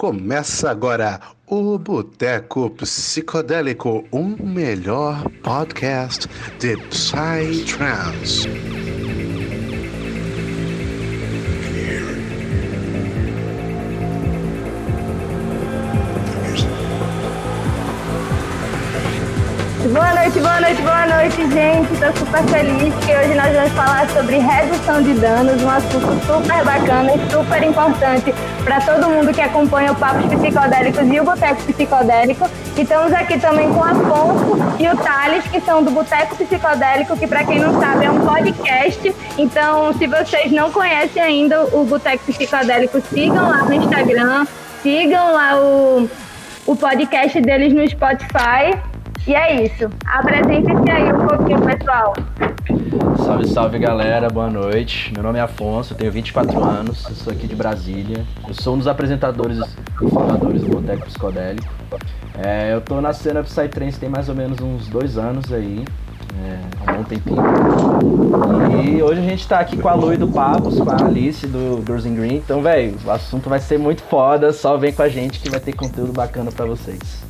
Começa agora o Boteco Psicodélico, um melhor podcast de Psytrance. Estou super feliz que hoje nós vamos falar sobre redução de danos, um assunto super bacana e super importante para todo mundo que acompanha o Papos Psicodélicos e o Boteco Psicodélico. E estamos aqui também com o Afonso e o Thales, que são do Boteco Psicodélico, que para quem não sabe é um podcast. Então, se vocês não conhecem ainda o Boteco Psicodélico, sigam lá no Instagram, sigam lá o, o podcast deles no Spotify e é isso. Apresente-se aí um pouquinho, pessoal. Salve, salve galera, boa noite. Meu nome é Afonso, tenho 24 anos, eu sou aqui de Brasília. Eu sou um dos apresentadores e fundadores do Boteco Psicodélico. É, eu tô na cena Psytrance tem mais ou menos uns dois anos aí, é, um tempinho. E hoje a gente tá aqui com a Lu do Papos, com a Alice do Girls in Green. Então, velho, o assunto vai ser muito foda, só vem com a gente que vai ter conteúdo bacana para vocês.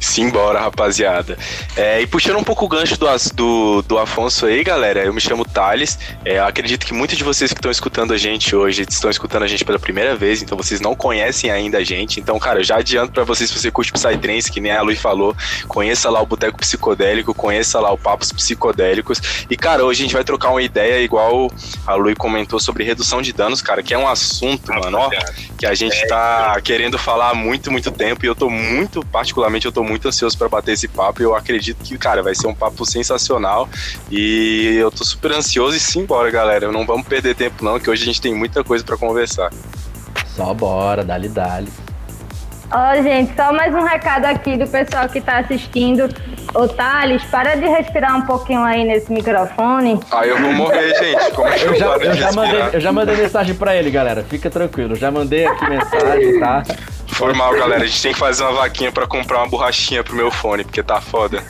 Simbora, rapaziada. É, e puxando um pouco o gancho do, do, do Afonso aí, galera, eu me chamo Thales. É, acredito que muitos de vocês que estão escutando a gente hoje estão escutando a gente pela primeira vez, então vocês não conhecem ainda a gente. Então, cara, eu já adianto para vocês, se você curte Psytrance, que nem a Luiz falou, conheça lá o Boteco Psicodélico, conheça lá o Papos Psicodélicos. E, cara, hoje a gente vai trocar uma ideia, igual a Luiz comentou, sobre redução de danos, cara, que é um assunto, mano, ó, que a gente tá querendo falar há muito, muito tempo. E eu tô muito, particularmente, eu tô muito ansioso para bater esse papo e eu acredito que, cara, vai ser um papo sensacional. E eu tô super ansioso e simbora, galera. Não vamos perder tempo, não, que hoje a gente tem muita coisa para conversar. Só bora, dali, dali. Ó, oh, gente, só mais um recado aqui do pessoal que tá assistindo. Ô, Thales, para de respirar um pouquinho aí nesse microfone. Ah, eu vou morrer, gente. Como é que eu, eu já, eu já mandei, eu já mandei mensagem pra ele, galera. Fica tranquilo. Já mandei aqui mensagem, tá? Foi mal, galera. A gente tem que fazer uma vaquinha pra comprar uma borrachinha pro meu fone, porque tá foda.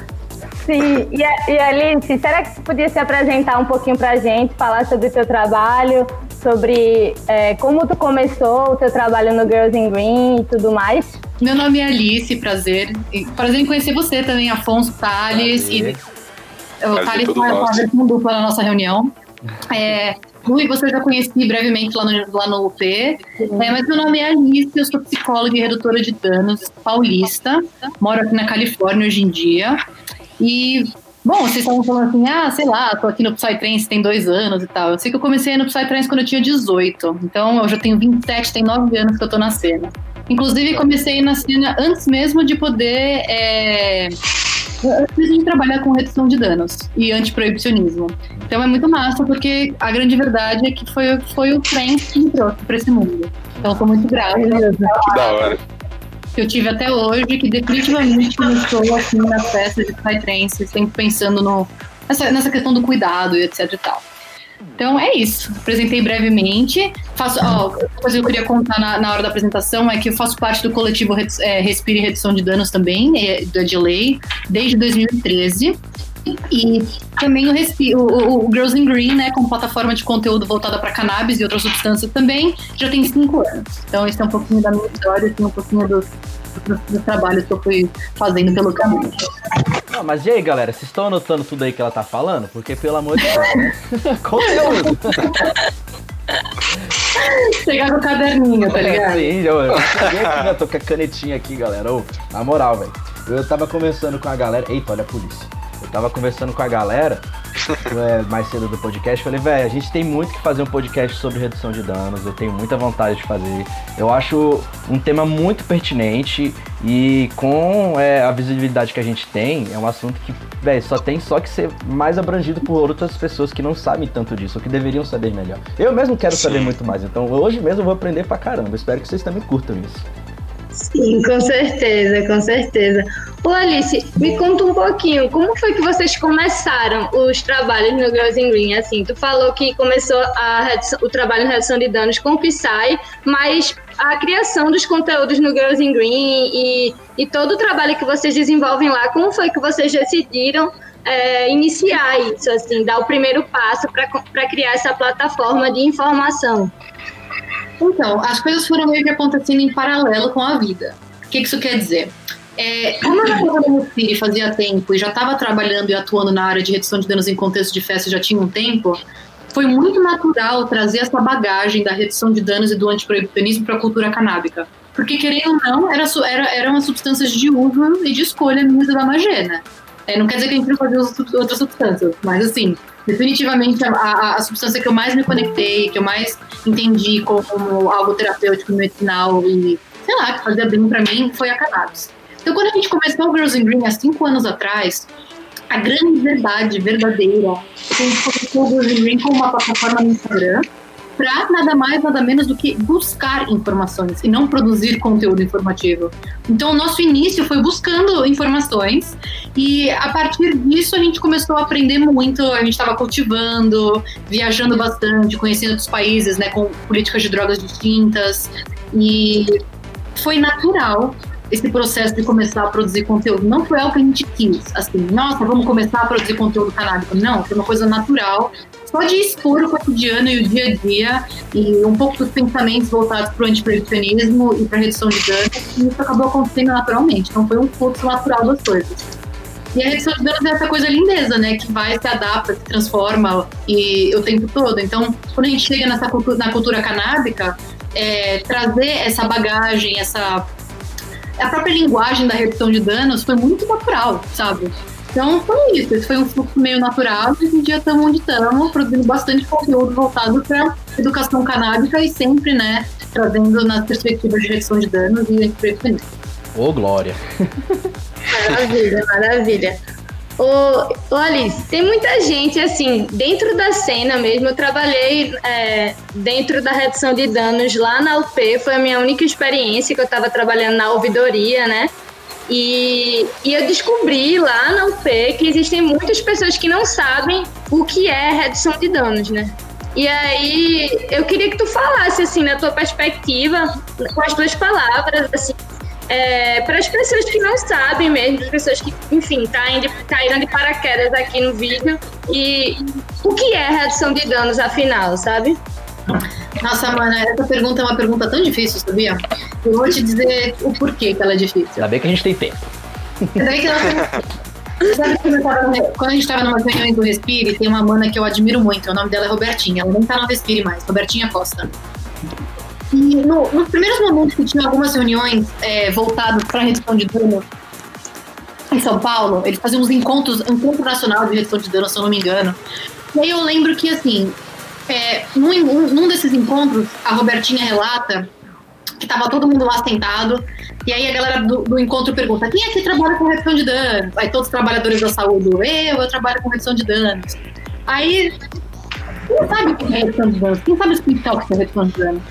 Sim, e, e Alice, será que você podia se apresentar um pouquinho pra gente, falar sobre o seu trabalho, sobre é, como tu começou o teu trabalho no Girls in Green e tudo mais? Meu nome é Alice, prazer. Prazer em conhecer você também, Afonso, Thales. E, o Thales foi dupla na nossa reunião. É, Rui, você já conheci brevemente lá no, lá no UP. É, mas meu nome é Alice, eu sou psicóloga e redutora de danos paulista. Moro aqui na Califórnia hoje em dia. E, bom, vocês estavam falando assim, ah, sei lá, tô aqui no Psytrance tem dois anos e tal. Eu sei que eu comecei no Psytrance quando eu tinha 18. Então eu já tenho 27, tem nove anos que eu tô na cena. Inclusive, comecei na cena antes mesmo de poder. É, antes de trabalhar com redução de danos e antiproibicionismo. Então é muito massa, porque a grande verdade é que foi, foi o Friends que me trouxe para esse mundo. Então eu tô muito grata. Que da hora. Que eu tive até hoje, que definitivamente começou assim na festa de Psytrance, sempre pensando no, nessa, nessa questão do cuidado e etc e tal. Então é isso. Apresentei brevemente. Faço, ó, coisa que eu queria contar na, na, hora da apresentação é que eu fasso parte do coletivo é, Respire e Redução de Danos também, é, da Delay, desde 2013. E também o, o, o, Girls in Green, né, como plataforma de conteúdo voltada para cannabis e outras substâncias também, já tem cinco anos. Então, esse é um pouquinho da minha história, assim, um pouquinho dos, dos, dos trabalhos que eu fui fazendo pelo caminho. Mas e aí, galera? Vocês estão anotando tudo aí que ela tá falando? Porque, pelo amor de Deus, né? Conteúdo! Pegar com o caderninho, tá ligado? sim, eu, eu, aqui, tô com a canetinha aqui, galera. Ô, na moral, velho. Eu tava conversando com a galera. Eita, olha a polícia. Eu tava conversando com a galera é, mais cedo do podcast. Falei, velho, a gente tem muito que fazer um podcast sobre redução de danos. Eu tenho muita vontade de fazer. Eu acho um tema muito pertinente e com é, a visibilidade que a gente tem, é um assunto que, velho, só tem só que ser mais abrangido por outras pessoas que não sabem tanto disso, ou que deveriam saber melhor. Eu mesmo quero Sim. saber muito mais, então hoje mesmo eu vou aprender pra caramba. Espero que vocês também curtam isso. Sim, com certeza, com certeza. Ô Alice, me conta um pouquinho, como foi que vocês começaram os trabalhos no Girls in Green? Assim, tu falou que começou a, o trabalho em redução de danos com o Psy, mas a criação dos conteúdos no Girls in Green e, e todo o trabalho que vocês desenvolvem lá, como foi que vocês decidiram é, iniciar isso, assim, dar o primeiro passo para criar essa plataforma de informação? Então, as coisas foram meio que acontecendo em paralelo com a vida. O que isso quer dizer? É, como eu já estava no Respire fazia tempo e já estava trabalhando e atuando na área de redução de danos em contexto de festa já tinha um tempo, foi muito natural trazer essa bagagem da redução de danos e do antiproibicionismo para a cultura canábica. Porque, querendo ou não, era, era, eram as substâncias de uso e de escolha minha da Magena. É, não quer dizer que a gente não fazia outras substâncias, mas assim, definitivamente a, a, a, substância que eu mais me conectei, que eu mais entendi como, como algo terapêutico medicinal e, sei lá, que fazia bem para mim, foi a cannabis. Então, quando a gente começou o Girls in Green há cinco anos atrás, a grande verdade verdadeira é que a gente começou o Girls in Green como uma plataforma no Instagram para nada mais, nada menos do que buscar informações e não produzir conteúdo informativo. Então, o nosso início foi buscando informações e a partir disso a gente começou a aprender muito. A gente estava cultivando, viajando bastante, conhecendo outros países, né, com políticas de drogas distintas e foi natural esse processo de começar a produzir conteúdo. Não foi algo que a gente quis, assim, nossa, vamos começar a produzir conteúdo canábico. Não, foi uma coisa natural, só de expor o cotidiano e o dia a dia e um pouco dos pensamentos voltados para o antiproibicionismo e para a redução de danos, e isso acabou acontecendo naturalmente. Então foi um fluxo natural das coisas. E a redução de danos é essa coisa lindeza, né? Que vai, se adapta, se transforma e o tempo todo. Então, quando a gente chega nessa cultura, na cultura canábica, é, trazer essa bagagem, essa a própria linguagem da redução de danos foi muito natural, sabe? Então foi isso, esse foi um fluxo meio natural e hoje em dia estamos onde estamos, produzindo bastante conteúdo voltado para educação canábica e sempre, né, trazendo nas perspectivas de redução de danos e antiproibicionismo. Ô, Glória! Maravilha, maravilha. Ô, ô Alice, tem muita gente, assim, dentro da cena mesmo, eu trabalhei é, dentro da redução de danos lá na UP, foi a minha única experiência que eu estava trabalhando na ouvidoria, né? E, e eu descobri lá na UP que existem muitas pessoas que não sabem o que é redução de danos, né? E aí, eu queria que tu falasse, assim, na tua perspectiva, com as tuas palavras, assim, é, para as pessoas que não sabem mesmo, as pessoas que, enfim, caem de, caíram de paraquedas aqui no vídeo, e o que é redução de danos, afinal, sabe? Nossa, mana, essa pergunta é uma pergunta tão difícil, sabia? Eu vou te dizer o porquê que ela é difícil. Ainda bem que a gente tem tempo. Ainda bem que Sabe quando a gente estava numa reunião do Respire, tem uma mana que eu admiro muito, o nome dela é Robertinha, ela nem tá no Respire mais, Robertinha Costa. E no, nos primeiros momentos que tinha algumas reuniões é, voltadas para a redução de danos em São Paulo, eles faziam uns encontros, encontro nacional de redução de danos, se eu não me engano. E aí eu lembro que, assim, é, num, num desses encontros, a Robertinha relata que tava todo mundo lá sentado, e aí a galera do, do, encontro pergunta: quem aqui trabalha com redução de danos? Aí todos os trabalhadores da saúde, eu, eu trabalho com redução de danos. Aí, quem sabe o que é redução de danos? Quem sabe explicar o que é redução de danos?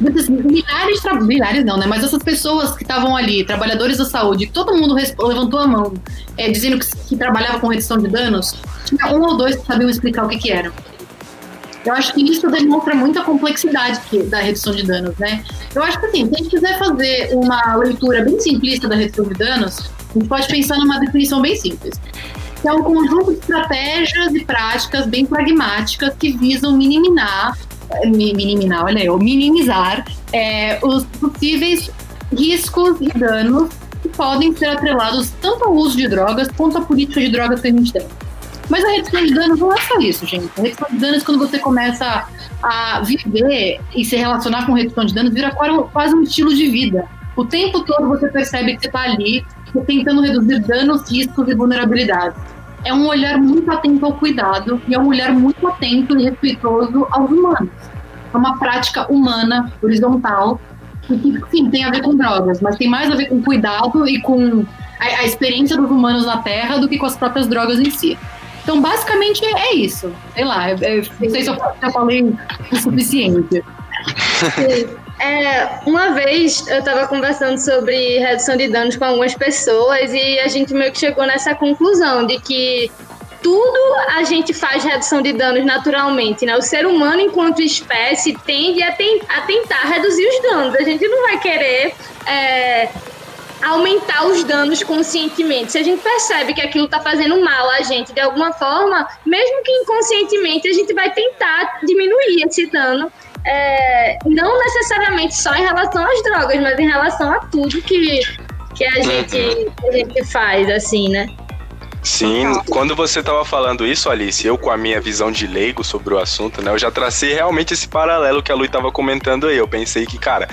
milhares, milhares não, né? Mas essas pessoas que estavam ali, trabalhadores da saúde, todo mundo levantou a mão é, dizendo que, que, trabalhava com redução de danos, tinha um ou dois que sabiam explicar o que, que era. Eu acho que isso demonstra muita complexidade que, da redução de danos, né? Eu acho que assim, se a gente quiser fazer uma leitura bem simplista da redução de danos, a gente pode pensar numa definição bem simples. É um conjunto de estratégias e práticas bem pragmáticas que visam minimizar minimizar, olha eu, minimizar é, os possíveis riscos e danos que podem ser atrelados tanto ao uso de drogas quanto à política de drogas que a gente tem. Mas a redução de danos não é só isso, gente. A redução de danos, quando você começa a viver e se relacionar com redução de danos, vira quase um estilo de vida. O tempo todo você percebe que você está ali tentando reduzir danos, riscos e vulnerabilidades é um olhar muito atento ao cuidado e é um olhar muito atento e respeitoso aos humanos. É uma prática humana, horizontal, que, sim, tem a ver com drogas, mas tem mais a ver com cuidado e com a, a experiência dos humanos na Terra do que com as próprias drogas em si. Então, basicamente, é isso. Sei lá, eu, eu não sei se eu já falei o suficiente. É, uma vez eu estava conversando sobre redução de danos com algumas pessoas e a gente meio que chegou nessa conclusão de que tudo a gente faz redução de danos naturalmente, né? O ser humano, enquanto espécie, tende a, ten a tentar reduzir os danos. A gente não vai querer é, aumentar os danos conscientemente. Se a gente percebe que aquilo está fazendo mal a gente de alguma forma, mesmo que inconscientemente, a gente vai tentar diminuir esse dano é, não necessariamente só em relação às drogas, mas em relação a tudo que, que, a, gente, uhum. que a gente faz, assim, né? Sim, quando você estava falando isso, Alice, eu com a minha visão de leigo sobre o assunto, né, eu já tracei realmente esse paralelo que a Lu estava comentando aí. Eu pensei que, cara,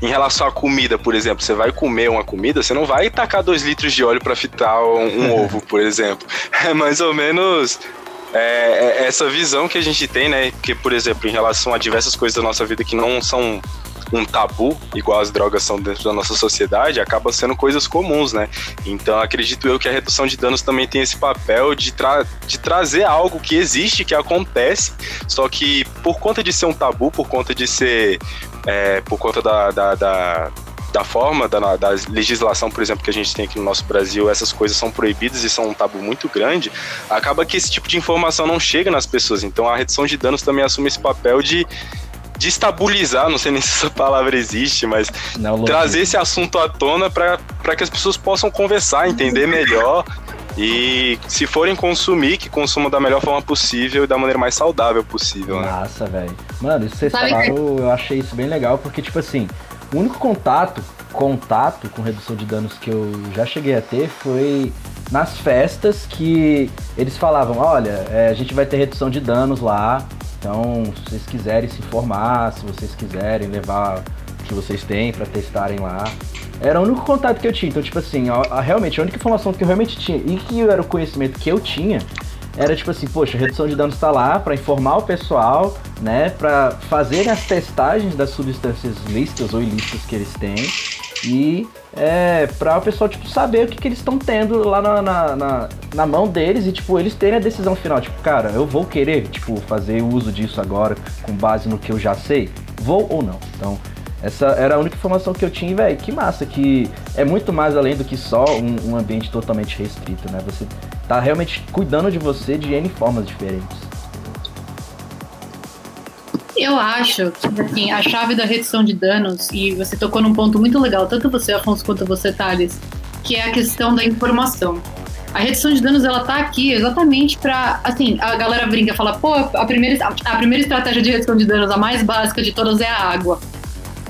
em relação à comida, por exemplo, você vai comer uma comida, você não vai tacar dois litros de óleo para fritar um, um ovo, por exemplo. É mais ou menos é, é, essa visão que a gente tem, né? Que, por exemplo, em relação a diversas coisas da nossa vida que não são um tabu, igual as drogas são dentro da nossa sociedade, acaba sendo coisas comuns, né? Então acredito eu que a redução de danos também tem esse papel de, tra de trazer algo que existe, que acontece, só que por conta de ser um tabu, por conta de ser. É, por conta da, da, da da forma da, da, legislação, por exemplo, que a gente tem aqui no nosso Brasil, essas coisas são proibidas e são um tabu muito grande, acaba que esse tipo de informação não chega nas pessoas. Então a redução de danos também assume esse papel de destabilizar, não sei nem se essa palavra existe, mas não, trazer esse assunto à tona para que as pessoas possam conversar, entender melhor e se forem consumir, que consumam da melhor forma possível e da maneira mais saudável possível, né? Massa, velho. Mano, isso vocês falaram, eu achei isso bem legal, porque, tipo assim, o único contato, contato com redução de danos que eu já cheguei a ter foi nas festas que eles falavam, olha, é, a gente vai ter redução de danos lá, então, se vocês quiserem se informar, se vocês quiserem levar o que vocês têm para testarem lá. Era o único contato que eu tinha. Então, tipo assim, a, a, realmente, a única informação que eu realmente tinha e que era o conhecimento que eu tinha era tipo assim, poxa, redução de danos está lá para informar o pessoal, né, para fazerem as testagens das substâncias lícitas ou ilícitas que eles têm e é, para o pessoal tipo, saber o que, que eles estão tendo lá na, na, na, na, mão deles e tipo, eles terem a decisão final. Tipo, cara, eu vou querer tipo, fazer uso disso agora com base no que eu já sei? Vou ou não? Então, essa era a única informação que eu tinha, velho. Que massa, que é muito mais além do que só um, um ambiente totalmente restrito, né? Você tá realmente cuidando de você de N formas diferentes. Eu acho que assim, a chave da redução de danos, e você tocou num ponto muito legal, tanto você, Afonso, quanto você, Thales, que é a questão da informação. A redução de danos, ela tá aqui exatamente para assim, a galera brinca, fala, pô, a primeira, a primeira estratégia de redução de danos, a mais básica de todas é a água.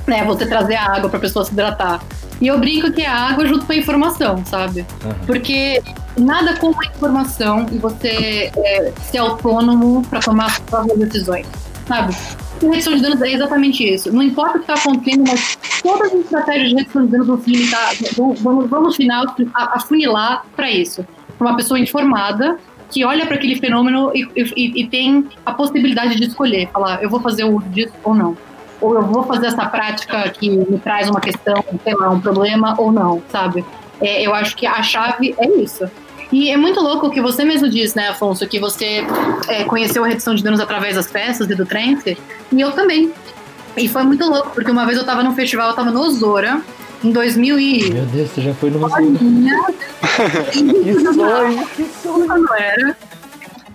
Né, você trazer a água para a pessoa se hidratar. E eu brinco que é a água junto com a informação, sabe? Uhum. Porque nada como a informação e você é, ser autônomo para tomar as próprias decisões sabe? E redução de danos é exatamente isso. Não importa o que está acontecendo, mas todas as estratégias de redução de danos vão, limitar, vão, no final afunilar para isso. Uma pessoa informada que olha para aquele fenômeno e, e, e, tem a possibilidade de escolher, falar, eu vou fazer o disso ou não. Ou eu vou fazer essa prática que me traz uma questão, sei lá, um problema ou não, sabe? É, eu acho que a chave é isso. E é muito louco o que você mesmo disse, né, Afonso, que você é, conheceu a redução de danos através das festas e do trance, e eu também. E foi muito louco, porque uma vez eu tava num festival, eu tava no Osora, em 2000 e... Meu Deus, você já foi no Osora. que sonho, que sonho. Não era.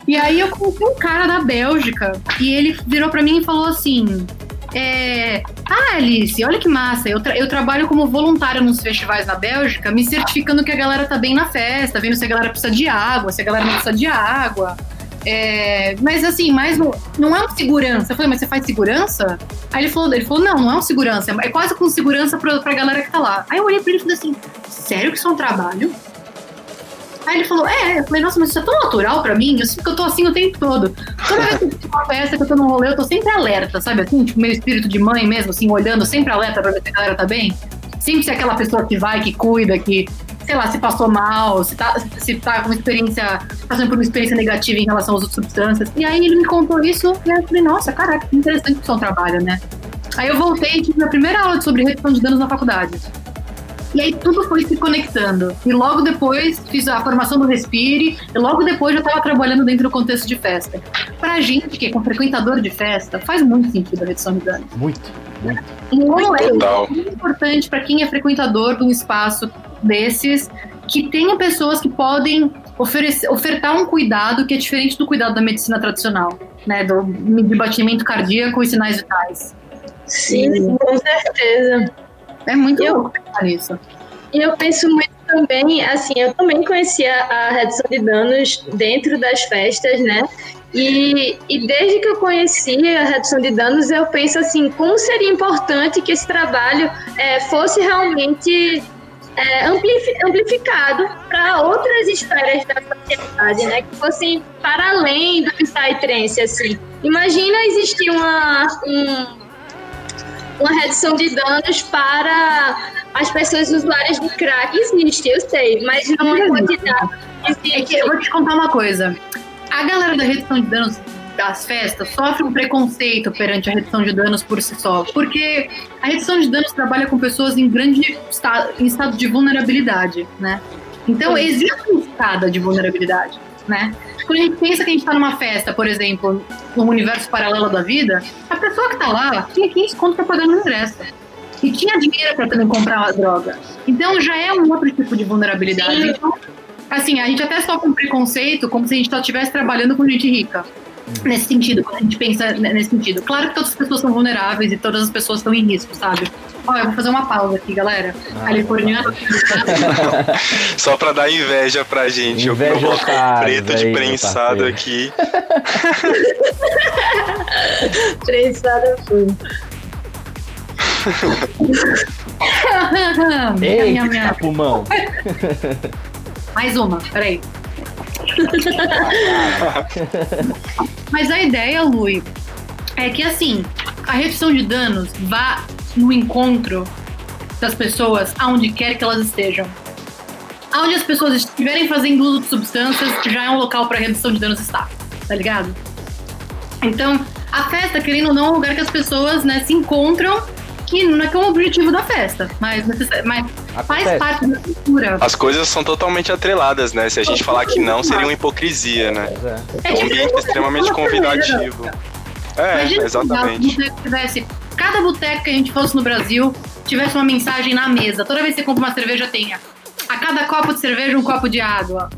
E aí eu conheci um cara da Bélgica, e ele virou pra mim e falou assim, é... Ah, Alice, olha que massa. Eu, tra eu trabalho como voluntária nos festivais na Bélgica, me certificando que a galera tá bem na festa, vendo se a galera precisa de água, se a galera não precisa de água. É, mas assim, mais no, não é um segurança. Eu falei, mas você faz segurança? Aí ele falou, ele falou, não, não é um segurança, é quase com segurança pra, pra galera que tá lá. Aí eu olhei pra ele e falei assim, sério que isso é um trabalho? Aí ele falou, é, eu falei, nossa, mas isso é tão natural pra mim, eu sinto que eu tô assim o tempo todo. Toda vez que eu tô uma festa, que eu tô num rolê, eu tô sempre alerta, sabe assim? Tipo, meio espírito de mãe mesmo, assim, olhando, sempre alerta pra ver se a galera tá bem. Sempre ser aquela pessoa que vai, que cuida, que, sei lá, se passou mal, se tá, se tá com uma experiência, passando por uma experiência negativa em relação às outras substâncias. E aí ele me contou isso, e eu falei, nossa, caraca, que interessante o seu trabalho, né? Aí eu voltei e tive minha primeira aula sobre redução de danos na faculdade. E aí tudo foi se conectando. E logo depois fiz a formação do Respire, e logo depois já estava trabalhando dentro do contexto de festa. Pra gente que é frequentador de festa, faz muito sentido a redução de danos. Muito, muito. Não é muito importante para quem é frequentador de um espaço desses que tenha pessoas que podem oferecer, ofertar um cuidado que é diferente do cuidado da medicina tradicional, né? Do de batimento cardíaco e sinais vitais. Sim, com certeza. É muito eu, louco pensar nisso. E eu penso muito também, assim, eu também conhecia a redução de danos dentro das festas, né? E, e desde que eu conheci a redução de danos, eu penso assim, como seria importante que esse trabalho é, fosse realmente é, amplificado para outras esferas da sociedade, né? Que fossem para além do Psytrance, assim. Imagina existir uma, um, uma redução de danos para as pessoas usuárias de crack. Existe, eu sei, mas não é quantidade. É que eu vou te contar uma coisa. A galera da redução de danos das festas sofre um preconceito perante a redução de danos por si só, porque a redução de danos trabalha com pessoas em grande estado, em estado de vulnerabilidade, né? Então existe uma escada de vulnerabilidade, né? Quando a gente pensa que a gente está numa festa, por exemplo, no universo paralelo da vida, a pessoa que está lá tinha 15 conto para pagar no ingresso. E tinha dinheiro para também comprar a droga. Então já é um outro tipo de vulnerabilidade. Então, assim, a gente até sofre um preconceito como se a gente só estivesse trabalhando com gente rica. Nesse sentido, quando a gente pensa nesse sentido. Claro que todas as pessoas são vulneráveis e todas as pessoas estão em risco, sabe? Ó, eu vou fazer uma pausa aqui, galera. Ah. Californiana. Só pra dar inveja pra gente. Inveja eu coloco um preto de prensado aqui. prensado foi. Ei, minha, minha. pulmão. Mais uma, peraí. Mas a ideia, Lui, é que assim, a redução de danos vá no encontro das pessoas aonde quer que elas estejam. Aonde as pessoas estiverem fazendo uso de substâncias, já é um local para redução de danos estar, tá ligado? Então, a festa, querendo ou não, é um lugar que as pessoas né, se encontram que não é que é o objetivo da festa, mas, mas faz parte da cultura. As coisas são totalmente atreladas, né? Se a gente falar que não, seria uma hipocrisia, né? É, é um ambiente extremamente convidativo. É, Imagina exatamente. Se tivesse, cada boteco que a gente fosse no Brasil tivesse uma mensagem na mesa. Toda vez que você compra uma cerveja, tenha. A cada copo de cerveja, um copo de água.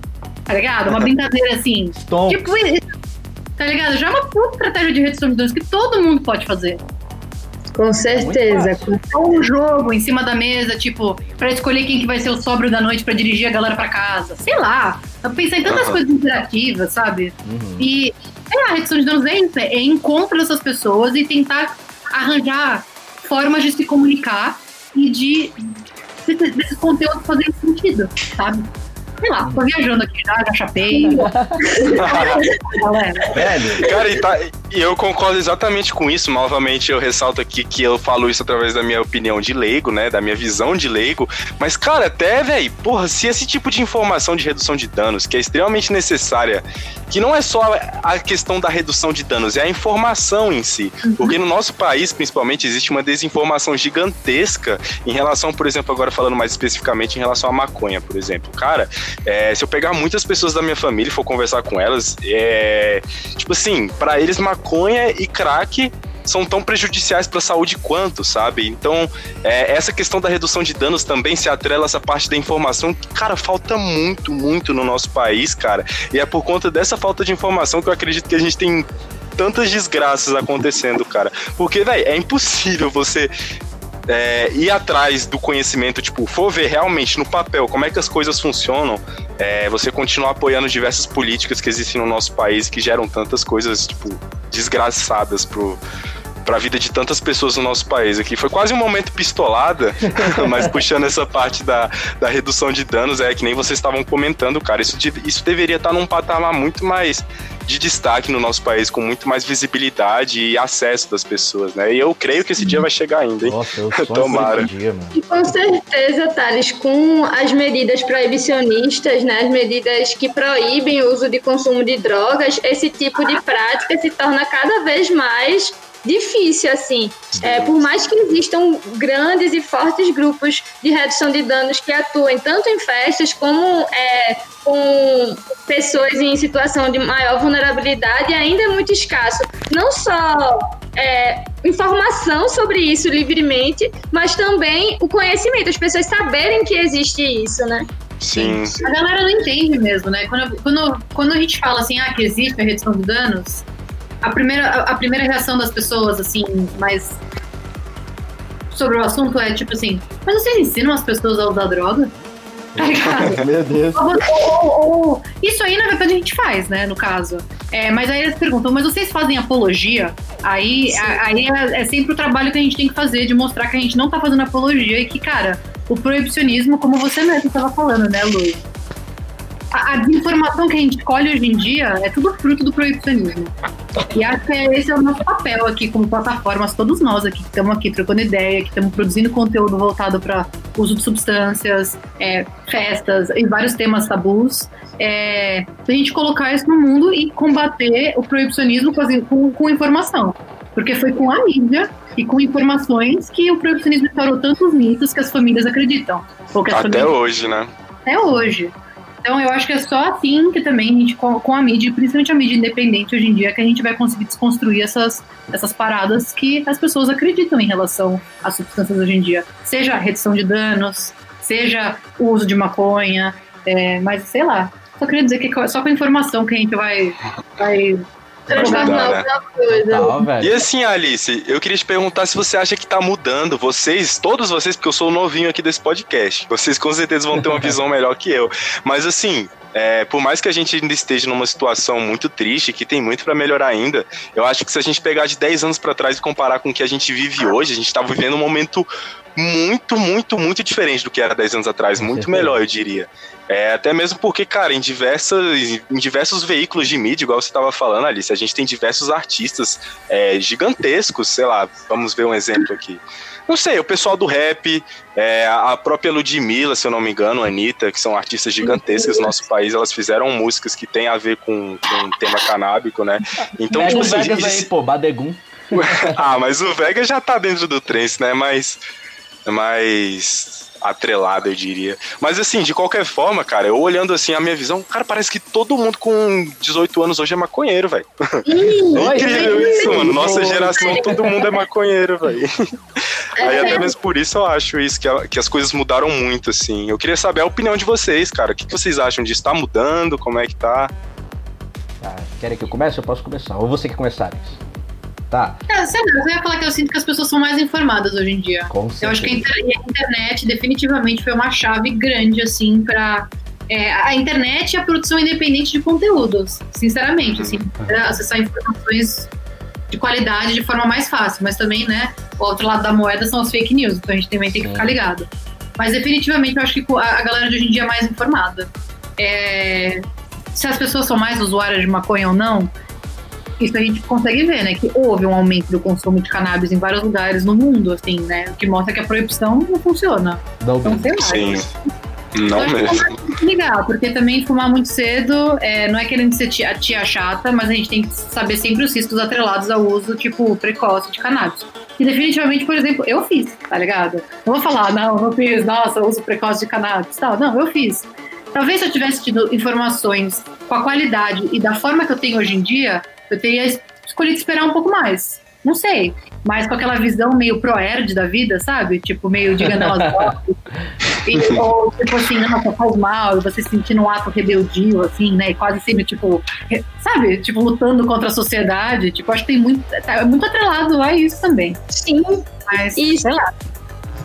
Tá ligado? Uma brincadeira assim. Stonks. Tipo, tá ligado? Já é uma puta estratégia de redução de danos que todo mundo pode fazer. Com certeza. Ou um jogo em cima da mesa, tipo, para escolher quem que vai ser o sóbrio da noite para dirigir a galera para casa. Sei lá. Eu pensei em tantas uhum. coisas interativas, sabe? Uhum. E sei lá, a redução de danos é isso, é encontrar essas pessoas e tentar arranjar formas de se comunicar e de desses conteúdos fazerem sentido, sabe? sei lá, tô viajando aqui já, já chapei. Velho. Cara, e, tá, e, eu concordo exatamente com isso. Novamente, eu ressalto aqui que eu falo isso através da minha opinião de leigo, né? Da minha visão de leigo. Mas, cara, até, velho, porra, se esse tipo de informação de redução de danos, que é extremamente necessária, que não é só a questão da redução de danos, é a informação em si. Uhum. Porque no nosso país, principalmente, existe uma desinformação gigantesca em relação, por exemplo, agora falando mais especificamente em relação à maconha, por exemplo. Cara, é, se eu pegar muitas pessoas da minha família e for conversar com elas, é, tipo assim, para eles maconha e crack são tão prejudiciais para a saúde quanto, sabe? Então, é, essa questão da redução de danos também se atrela a essa parte da informação que, cara, falta muito, muito no nosso país, cara. E é por conta dessa falta de informação que eu acredito que a gente tem tantas desgraças acontecendo, cara. Porque, velho, é impossível você é, ir atrás do conhecimento, tipo, for ver realmente no papel como é que as coisas funcionam, é, você continuar apoiando diversas políticas que existem no nosso país que geram tantas coisas, tipo, desgraçadas pro, para a vida de tantas pessoas no nosso país aqui. Foi quase um momento pistolada, mas puxando essa parte da, da redução de danos, é que nem vocês estavam comentando, cara. Isso, isso deveria estar num patamar muito mais de destaque no nosso país, com muito mais visibilidade e acesso das pessoas, né? E eu creio que esse dia vai chegar ainda, hein? Nossa, eu Tomara. Dia, mano. E com certeza, Thales, com as medidas proibicionistas, né? As medidas que proíbem o uso de consumo de drogas, esse tipo de prática se torna cada vez mais difícil, assim. É, por mais que existam grandes e fortes grupos de redução de danos que atuem tanto em festas como é, com pessoas em situação de maior vulnerabilidade, ainda é muito escasso. Não só é, informação sobre isso livremente, mas também o conhecimento, as pessoas saberem que existe isso, né? Sim. A galera não entende mesmo, né? Quando, quando, quando a gente fala assim, ah, que existe a redução de danos, a primeira, a, primeira reação das pessoas, assim, mais sobre o assunto é tipo assim, mas vocês ensinam as pessoas a usar droga? Tá Meu Deus. Ou, ou, ou, isso aí, na verdade, a gente faz, né, no caso. É, mas aí eles perguntam, mas vocês fazem apologia? Aí, a, aí é, é, sempre o trabalho que a gente tem que fazer de mostrar que a gente não tá fazendo apologia e que, cara, o proibicionismo, como você mesmo estava falando, né, Luiz? A, a desinformação que a gente colhe hoje em dia é tudo fruto do proibicionismo. E acho que esse é o nosso papel aqui como plataformas, todos nós aqui que estamos aqui trocando ideia, que estamos produzindo conteúdo voltado para uso de substâncias, é, festas e vários temas tabus. É, a gente colocar isso no mundo e combater o proibicionismo com, com, com informação. Porque foi com a mídia e com informações que o proibicionismo estourou tantos mitos que as famílias acreditam. Até famílias... hoje, né? Até hoje. Então eu acho que é só assim que também a gente, com, a mídia, principalmente a mídia independente hoje em dia, que a gente vai conseguir desconstruir essas, essas paradas que as pessoas acreditam em relação às substâncias hoje em dia. Seja a redução de danos, seja o uso de maconha, é, mas sei lá. Só queria dizer que é só com a informação que a gente vai, vai transformar né? coisa. e assim, Alice, eu queria te perguntar se você acha que tá mudando, vocês, todos vocês, porque eu sou o novinho aqui desse podcast, vocês com certeza vão ter uma visão melhor que eu. Mas assim, é, por mais que a gente ainda esteja numa situação muito triste, que tem muito para melhorar ainda, eu acho que se a gente pegar de 10 anos para trás e comparar com o que a gente vive hoje, a gente tá vivendo um momento muito, muito, muito diferente do que era 10 anos atrás, muito melhor, eu diria. É, até mesmo porque, cara, em, diversas, em diversos veículos de mídia, igual você estava falando, Alice, a gente tem diversos artistas é, gigantescos, sei lá, vamos ver um exemplo aqui. Não sei, o pessoal do rap, é, a própria Ludmilla, se eu não me engano, a Anitta, que são artistas gigantescas do nosso país, elas fizeram músicas que têm a ver com, com o tema canábico, né? Então, tipo assim. Vegas aí, pô, Badegum. ah, mas o Vegas já tá dentro do trance, né? Mas. Mas atrelada, eu diria. Mas assim, de qualquer forma, cara, eu olhando assim a minha visão, cara, parece que todo mundo com 18 anos hoje é maconheiro, velho. É incrível isso, mano. Nossa geração, todo mundo é maconheiro, velho. Aí até mesmo por isso eu acho isso, que, a, que as coisas mudaram muito, assim. Eu queria saber a opinião de vocês, cara. O que, que vocês acham disso? Tá mudando? Como é que tá? Ah, querem que eu comece? Eu posso começar. Ou você quer começar, Alex? Tá. É, sei lá, eu ia falar que eu sinto que as pessoas são mais informadas hoje em dia. Com eu acho que a internet definitivamente foi uma chave grande, assim, para é, a internet e a produção independente de conteúdos, sinceramente, assim, pra acessar informações de qualidade de forma mais fácil, mas também, né, o outro lado da moeda são as fake news, então a gente também tem que ficar ligado. Mas definitivamente eu acho que a galera de hoje em dia é mais informada. É, se as pessoas são mais usuárias de maconha ou não, isso a gente consegue ver, né? Que houve um aumento do consumo de cannabis em vários lugares no mundo, assim, né? O que mostra que a proibição não funciona. Não, então, sei lá. Sim. Não mesmo. Ligar, porque também fumar muito cedo é, não é querendo ser tia, tia, chata, mas a gente tem que saber sempre os riscos atrelados ao uso, tipo, precoce de cannabis. E definitivamente, por exemplo, eu fiz, tá ligado? Não vou falar, não, não fiz, nossa, uso precoce de cannabis, tal. Não, eu fiz. Talvez se eu tivesse tido informações com a qualidade e da forma que eu tenho hoje em dia, eu teria escolhido esperar um pouco mais. Não sei. Mas com aquela visão meio pro-erd da vida, sabe? Tipo, meio de gandosa. e, ou tipo assim, nossa, faz mal, e você sentindo um ato rebeldio, assim, né? Quase sendo, tipo, sabe? Tipo, lutando contra a sociedade. Tipo, acho que tem muito. Tá muito atrelado a isso também. Sim. Mas, isso. sei lá.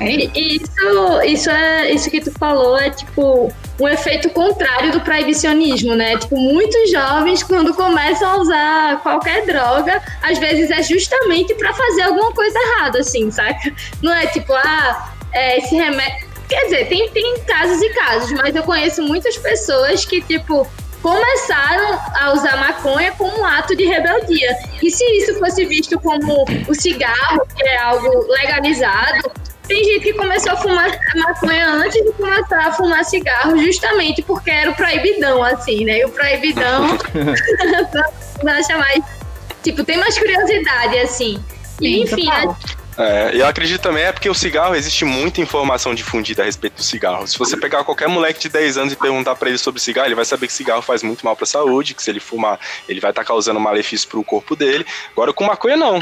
É isso, isso é isso que tu falou é tipo um efeito contrário do proibicionismo, né? Tipo, muitos jovens quando começam a usar qualquer droga, às vezes é justamente para fazer alguma coisa errada, assim, saca? Não é tipo, ah, é, esse remédio. Quer dizer, tem, tem casos e casos, mas eu conheço muitas pessoas que, tipo, começaram a usar maconha como um ato de rebeldia. E se isso fosse visto como o cigarro, que é algo legalizado, tem gente que começou a fumar maconha antes de começar a fumar cigarro, justamente porque era o proibidão, assim, né? E o proibidão, pra chamar, tipo, tem mais curiosidade, assim. E, enfim, é, eu acredito também é porque o cigarro existe muita informação difundida a respeito do cigarro. Se você pegar qualquer moleque de 10 anos e perguntar para ele sobre cigarro, ele vai saber que cigarro faz muito mal para a saúde, que se ele fumar, ele vai estar tá causando malefício para o corpo dele. Agora com maconha não.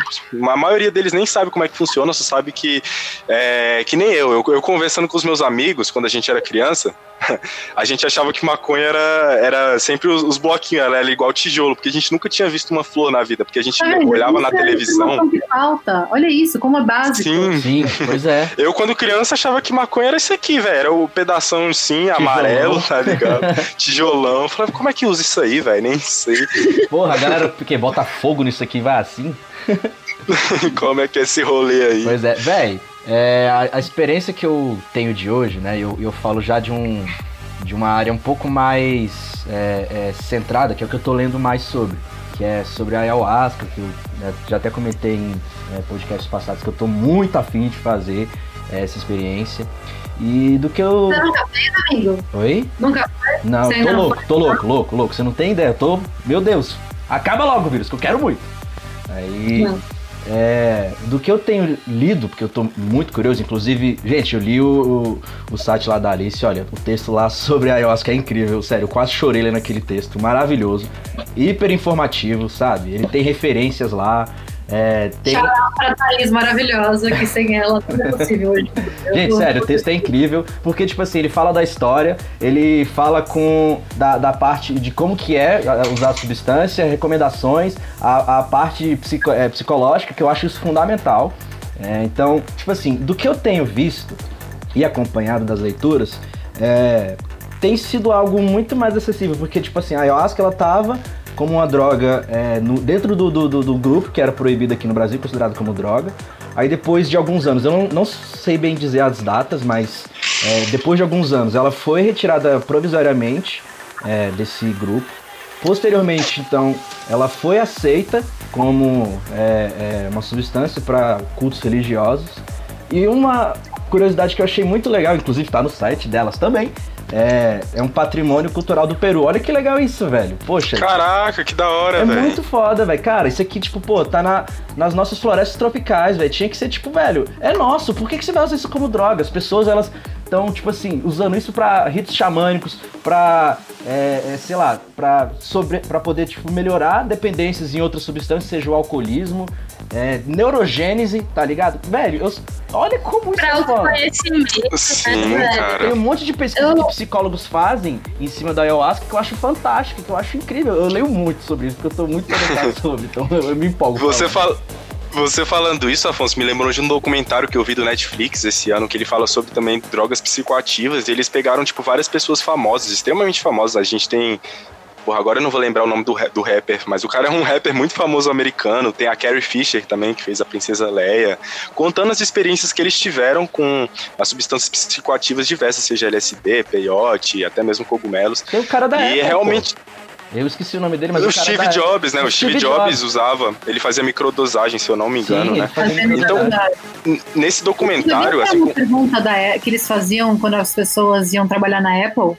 A maioria deles nem sabe como é que funciona, só sabe que é, que nem eu. eu. Eu conversando com os meus amigos quando a gente era criança, a gente achava que maconha era, era sempre os, os bloquinhos, era igual tijolo, porque a gente nunca tinha visto uma flor na vida, porque a gente Ai, olhava na televisão. Falta. Olha isso, como a básico. Sim, Sim, pois é. Eu, quando criança, achava que maconha era isso aqui, velho. Era o pedação, sim, amarelo, tá ligado? Tijolão. Eu falava, como é que usa isso aí, velho? Nem sei. Porra, a galera porque bota fogo nisso aqui e vai assim. como é que é esse rolê aí? Pois é, velho. É, a, a, experiência que eu tenho de hoje, né? Eu, eu falo já de um de uma área um pouco mais é, é, centrada, que é o que eu tô lendo mais sobre, que é sobre a ayahuasca, que eu né, já até comentei em é, podcasts passados que eu tô muito afim de fazer é, essa experiência. E do que eu. Você nunca fez, amigo? Oi? Nunca fez? Não, Você tô louco, tô louco, louco, louco. Você não tem ideia? Eu tô. Meu Deus! Acaba logo o vírus, que eu quero muito. Aí. É, do que eu tenho lido, porque eu tô muito curioso, inclusive, gente, eu li o, o, o site lá da Alice, olha, o texto lá sobre a ayahuasca é incrível, sério, eu quase chorei lendo aquele texto, maravilhoso, hiper informativo, sabe? Ele tem referências lá, é, tem... Tchau pra Thaís maravilhosa, que sem ela tudo é possível hoje. Gente, sério, o texto é incrível, porque, tipo assim, ele fala da história, ele fala com da, da parte de como que é usar a substância, recomendações, a, a parte psico, é, psicológica, que eu acho isso fundamental. É, então, tipo assim, do que eu tenho visto e acompanhado das leituras, é, tem sido algo muito mais acessível, porque, tipo assim, a ayahuasca, ela tava como uma droga é, no, dentro do, do, do, grupo, que era proibida aqui no Brasil, considerado como droga. Aí depois de alguns anos, eu não, não sei bem dizer as datas, mas é, depois de alguns anos, ela foi retirada provisoriamente é, desse grupo. Posteriormente, então, ela foi aceita como é, é, uma substância para cultos religiosos. E uma curiosidade que eu achei muito legal, inclusive está no site delas também, é, é um patrimônio cultural do Peru. Olha que legal isso, velho. Poxa. Caraca, que da hora, é velho. É muito foda, velho. Cara, isso aqui, tipo, pô, tá na, nas nossas florestas tropicais, velho. Tinha que ser, tipo, velho, é nosso. Por que, que você vai usar isso como droga? As pessoas, elas estão, tipo assim, usando isso para ritos xamânicos, pra, é, é, sei lá, pra, sobre, pra poder, tipo, melhorar dependências em outras substâncias, seja o alcoolismo, é, neurogênese, tá ligado? Velho, eu, olha como isso pra é foda. Sim, né, cara. Tem um monte de pesquisa eu... que psicólogos fazem em cima da ayahuasca que eu acho fantástico, que eu acho incrível. Eu leio muito sobre isso, porque eu tô muito interessado sobre, então eu, eu me empolgo. Você fala... Você falando isso, Afonso, me lembrou de um documentário que eu vi do Netflix esse ano, que ele fala sobre também drogas psicoativas, e eles pegaram, tipo, várias pessoas famosas, extremamente famosas. A gente tem Porra, agora eu não vou lembrar o nome do, do rapper, mas o cara é um rapper muito famoso americano. Tem a Carrie Fisher também, que fez a Princesa Leia, contando as experiências que eles tiveram com as substâncias psicoativas diversas, seja LSD, peyote, até mesmo cogumelos. Tem o cara da E Apple, realmente. Pô. Eu esqueci o nome dele, mas o, o Steve Jobs, né? O, Steve, Steve Jobs, Jobs, usava, ele fazia microdosagem, se eu não me engano, Sim, né? Então, nesse documentário, assim, uma pergunta da, que eles faziam quando as pessoas iam trabalhar na Apple.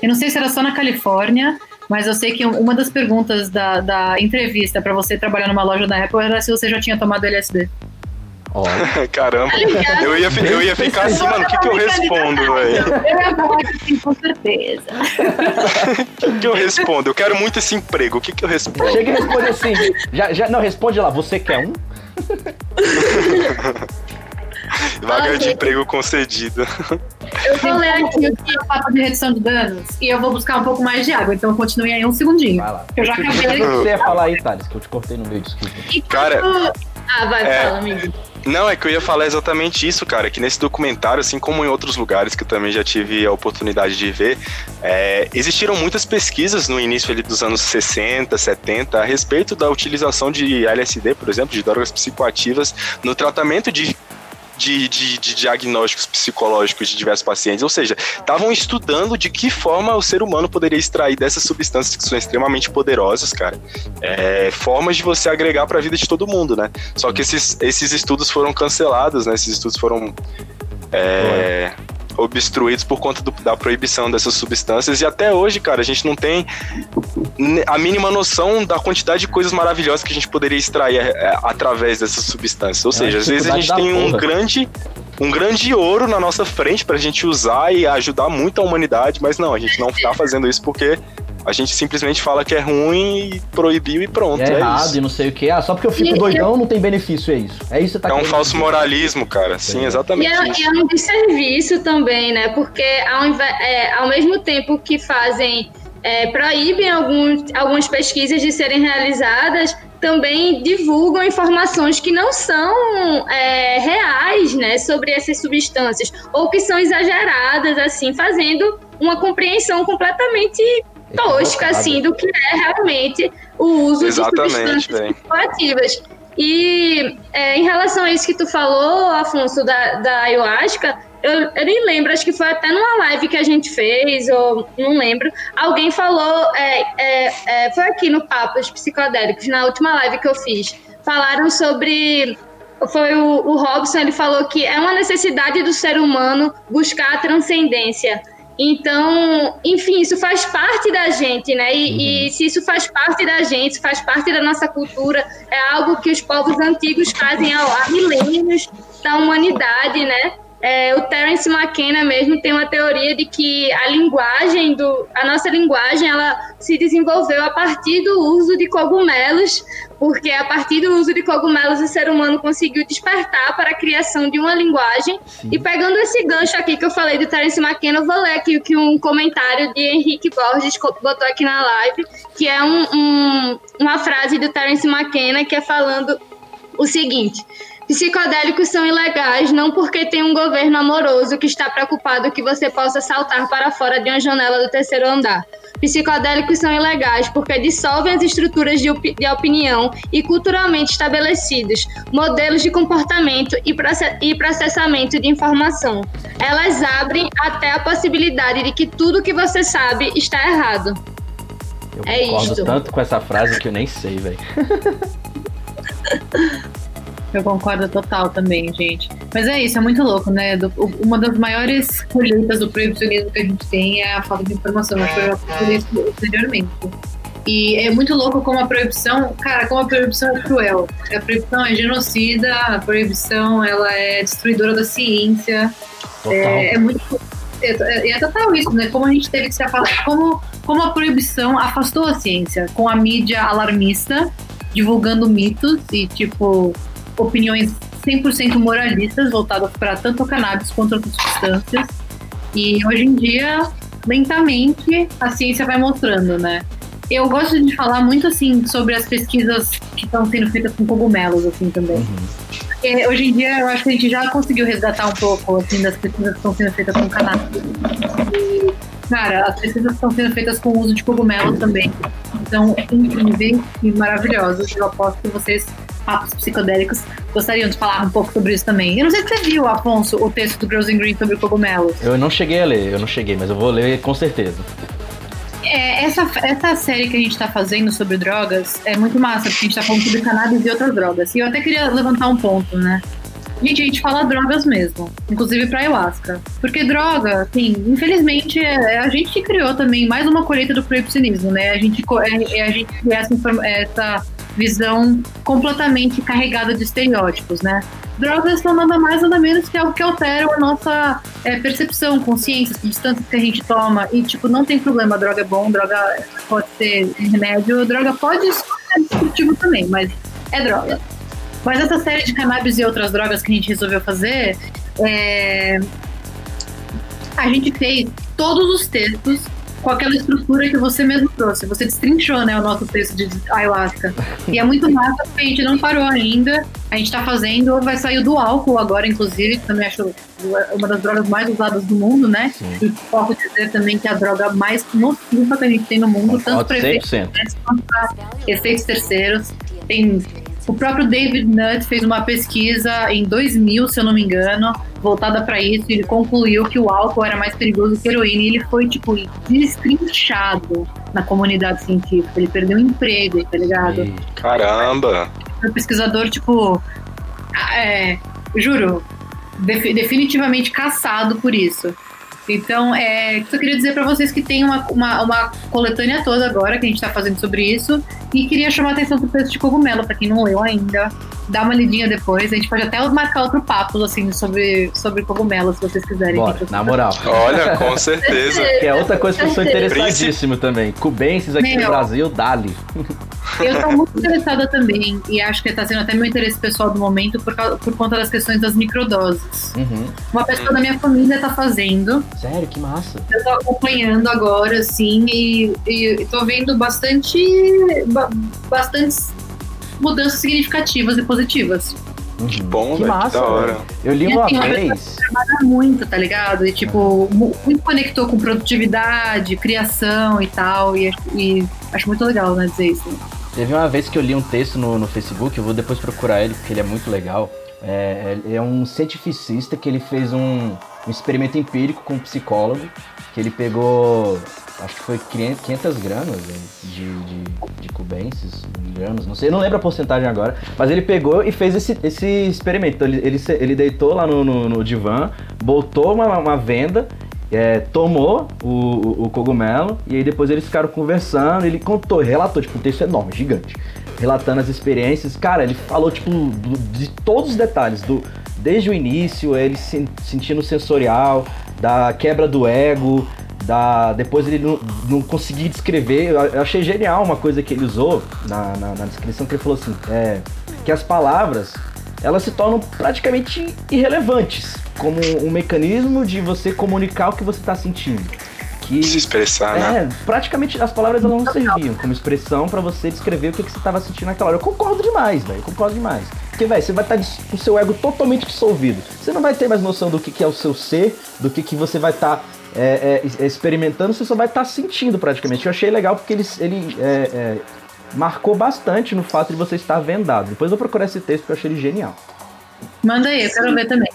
Eu não sei se era só na Califórnia, mas eu sei que uma das perguntas da, da entrevista para você trabalhar numa loja da Apple era se você já tinha tomado LSD. Caramba, tá eu ia, eu ia ficar assim, mano, o que, que eu respondo, velho? Eu ia falar que sim, com certeza. O que, que eu respondo? Eu quero muito esse emprego, o que, que eu respondo? Chega e responde assim, já, já, não, responde lá, você quer um? Vaga de emprego concedido. Eu vou ler aqui o papo de redução de danos e eu vou buscar um pouco mais de água, então continue aí um segundinho. Vai lá. Eu já acabei. O que você ia falar aí, Thales, que eu te cortei no meio, desculpa. Cara. Ah, vai, é... fala, amigo. Não, é que eu ia falar exatamente isso, cara, que nesse documentário, assim como em outros lugares que eu também já tive a oportunidade de ver, é, existiram muitas pesquisas no início ali, dos anos 60, 70 a respeito da utilização de LSD, por exemplo, de drogas psicoativas no tratamento de de, de, de, diagnósticos psicológicos de diversos pacientes, ou seja, estavam estudando de que forma o ser humano poderia extrair dessas substâncias que são extremamente poderosas, cara, é, formas de você agregar para a vida de todo mundo, né? Só que esses, esses estudos foram cancelados, né? Esses estudos foram é, obstruídos por conta do, da proibição dessas substâncias. E até hoje, cara, a gente não tem a mínima noção da quantidade de coisas maravilhosas que a gente poderia extrair é, através dessas substâncias. Ou é seja, às vezes a gente tem um grande um grande ouro na nossa frente para a gente usar e ajudar muito a humanidade, mas não, a gente não está fazendo isso porque a gente simplesmente fala que é ruim e proibiu e pronto. é, é errado isso. e não sei o que. Ah, só porque eu fico doidão não tem benefício, é isso. É isso que tá É um falso dizer. moralismo, cara. Sim, exatamente. E é, isso. e é um desserviço também, né? Porque ao, é, ao mesmo tempo que fazem é, proíbem alguns, algumas pesquisas de serem realizadas, também divulgam informações que não são é, reais né, sobre essas substâncias, ou que são exageradas, assim, fazendo uma compreensão completamente tosca assim, do que é realmente o uso Exatamente, de substâncias psicoativas. E é, em relação a isso que tu falou, Afonso, da, da ayahuasca, eu, eu, nem lembro, acho que foi até numa live que a gente fez, ou não lembro. Alguém falou, é, é, é, foi aqui no Papos Psicodélicos, na última live que eu fiz. Falaram sobre. Foi o, o Robson, ele falou que é uma necessidade do ser humano buscar a transcendência. Então, enfim, isso faz parte da gente, né? E, uhum. e, se isso faz parte da gente, faz parte da nossa cultura, é algo que os povos antigos fazem há milênios da humanidade, né? É, o Terence McKenna mesmo tem uma teoria de que a linguagem do a nossa linguagem ela se desenvolveu a partir do uso de cogumelos porque a partir do uso de cogumelos o ser humano conseguiu despertar para a criação de uma linguagem Sim. e pegando esse gancho aqui que eu falei do Terence McKenna eu vou ler aqui que um comentário de Henrique Borges botou aqui na live que é um, um, uma frase do Terence McKenna que é falando o seguinte Psicodélicos são ilegais não porque tem um governo amoroso que está preocupado que você possa saltar para fora de uma janela do terceiro andar. Psicodélicos são ilegais porque dissolvem as estruturas de, op de opinião e culturalmente estabelecidos, modelos de comportamento e, process e processamento de informação. Elas abrem até a possibilidade de que tudo que você sabe está errado. Eu é concordo isto. tanto com essa frase que eu nem sei, velho. Eu concordo total também, gente. Mas é isso, é muito louco, né? Do, uma das maiores colheitas do proibicionismo que a gente tem é a falta de informação. Acho que eu já falei isso anteriormente. E é muito louco como a proibição, cara, como a proibição é cruel. A proibição é genocida, a proibição ela é destruidora da ciência. É, é, muito. É, é, é, total isso, né? Como a gente teve que se afastar, como, como a proibição afastou a ciência, com a mídia alarmista, divulgando mitos e, tipo, opiniões 100% moralistas voltadas para tanto a cannabis quanto outras substâncias. E hoje em dia, lentamente, a ciência vai mostrando, né? Eu gosto de falar muito assim sobre as pesquisas que estão sendo feitas com cogumelos, assim também. Uhum. Porque hoje em dia eu acho que a gente já conseguiu resgatar um pouco assim das pesquisas que estão sendo feitas com cannabis. E, cara, as pesquisas estão sendo feitas com o uso de cogumelos também. São incríveis e maravilhosas. Eu aposto que vocês papos psicodélicos gostariam de falar um pouco sobre isso também. Eu não sei se você viu, Afonso, o texto do Girls in Green sobre cogumelos. Eu não cheguei a ler, eu não cheguei, mas eu vou ler com certeza. É, essa, essa série que a gente tá fazendo sobre drogas é muito massa, porque a gente tá falando sobre cannabis e outras drogas. E eu até queria levantar um ponto, né? Gente, a gente fala drogas mesmo, inclusive pra ayahuasca. Porque droga, assim, infelizmente, é, é a gente que criou também mais uma colheita do proibicionismo, né? A gente, é, é a gente essa, essa visão completamente carregada de estereótipos, né? Drogas são nada mais nada menos que algo que alteram a nossa é, percepção, consciência, substâncias que a gente toma. E, tipo, não tem problema, droga é bom, droga pode ser remédio, droga pode ser destrutivo também, mas é droga. Mas essa série de cannabis e outras drogas que a gente resolveu fazer, é... a gente fez todos os textos com aquela estrutura que você mesmo trouxe. Você destrinchou, né, o nosso texto de ayahuasca. E é muito massa porque a gente não parou ainda. A gente tá fazendo, vai sair do álcool agora, inclusive, que também acho uma das drogas mais usadas do mundo, né? Sim. E posso dizer também que é a droga mais nociva que a gente tem no mundo, tanto para efeitos quanto para efeitos terceiros. Tem o próprio David Nutt fez uma pesquisa em 2000, se eu não me engano, voltada para isso, e ele concluiu que o álcool era mais perigoso que a heroína, e ele foi, tipo, destrinchado na comunidade científica. Ele perdeu o emprego, tá ligado? Caramba! O pesquisador, tipo, é, juro, definitivamente caçado por isso. Então, é, só queria dizer para vocês que tem uma, uma, uma, coletânea toda agora que a gente está fazendo sobre isso. E queria chamar a atenção pro preço de cogumelo, para quem não leu ainda. Dá uma lidinha depois. A gente pode até marcar outro papo, assim, sobre, sobre cogumelo, se vocês quiserem. Bora, na moral. Olha, com certeza. que é outra coisa que eu sou interessadíssimo também. Cubenses aqui Meu. no Brasil, dali. Eu estou muito interessada também, e acho que está sendo até meu interesse pessoal do momento por, por conta das questões das microdoses. Uhum. Uma pessoa da minha família está fazendo. Sério, que massa. Eu estou acompanhando agora, assim, e, estou vendo bastante, bastante mudanças significativas e positivas. Que bom. Que, que da hora. Eu li uma assim, vez. Trabalha muito, tá ligado? E, tipo, muito conectou com produtividade, criação e tal. E, e acho muito legal, né, dizer isso. Teve uma vez que eu li um texto no, no Facebook, eu vou depois procurar ele, porque ele é muito legal. É, é um cientificista que ele fez um, um experimento empírico com um psicólogo, que ele pegou acho que foi 500 gramas de, de, de cubensis, gramas, não sei, não lembro a porcentagem agora, mas ele pegou e fez esse, esse experimento. Então, ele, ele, ele deitou lá no, no, no divã, botou uma, uma venda, é, tomou o, o, o, cogumelo e aí depois eles ficaram conversando, ele contou, relatou, tipo, um texto enorme, gigante, relatando as experiências. Cara, ele falou, tipo, do, de todos os detalhes, do, desde o início, ele se, sentindo sensorial, da quebra do ego, da, depois ele não, não conseguia descrever. Eu achei genial uma coisa que ele usou na, na, na descrição, que ele falou assim, é, que as palavras elas se tornam praticamente irrelevantes como um mecanismo de você comunicar o que você está sentindo. Que, se expressar, é, né? praticamente as palavras não serviam como expressão para você descrever o que, que você estava sentindo naquela hora. Eu concordo demais, velho, concordo demais. Porque, velho, você vai estar tá com o seu ego totalmente dissolvido. Você não vai ter mais noção do que, que é o seu ser, do que, que você vai estar tá é, é, experimentando, você só vai estar tá sentindo praticamente. Eu achei legal porque ele, ele é, é, marcou bastante no fato de você estar vendado. Depois eu vou procurar esse texto que eu achei ele genial. Manda aí, eu quero ver também.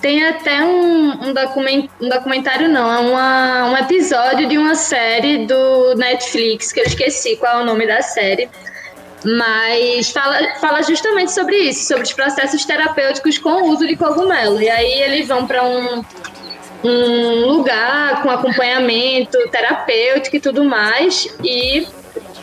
Tem até um, um, document, um documentário, não, é um episódio de uma série do Netflix, que eu esqueci qual é o nome da série, mas fala, fala justamente sobre isso, sobre os processos terapêuticos com o uso de cogumelo. E aí eles vão para um, um lugar com acompanhamento terapêutico e tudo mais, e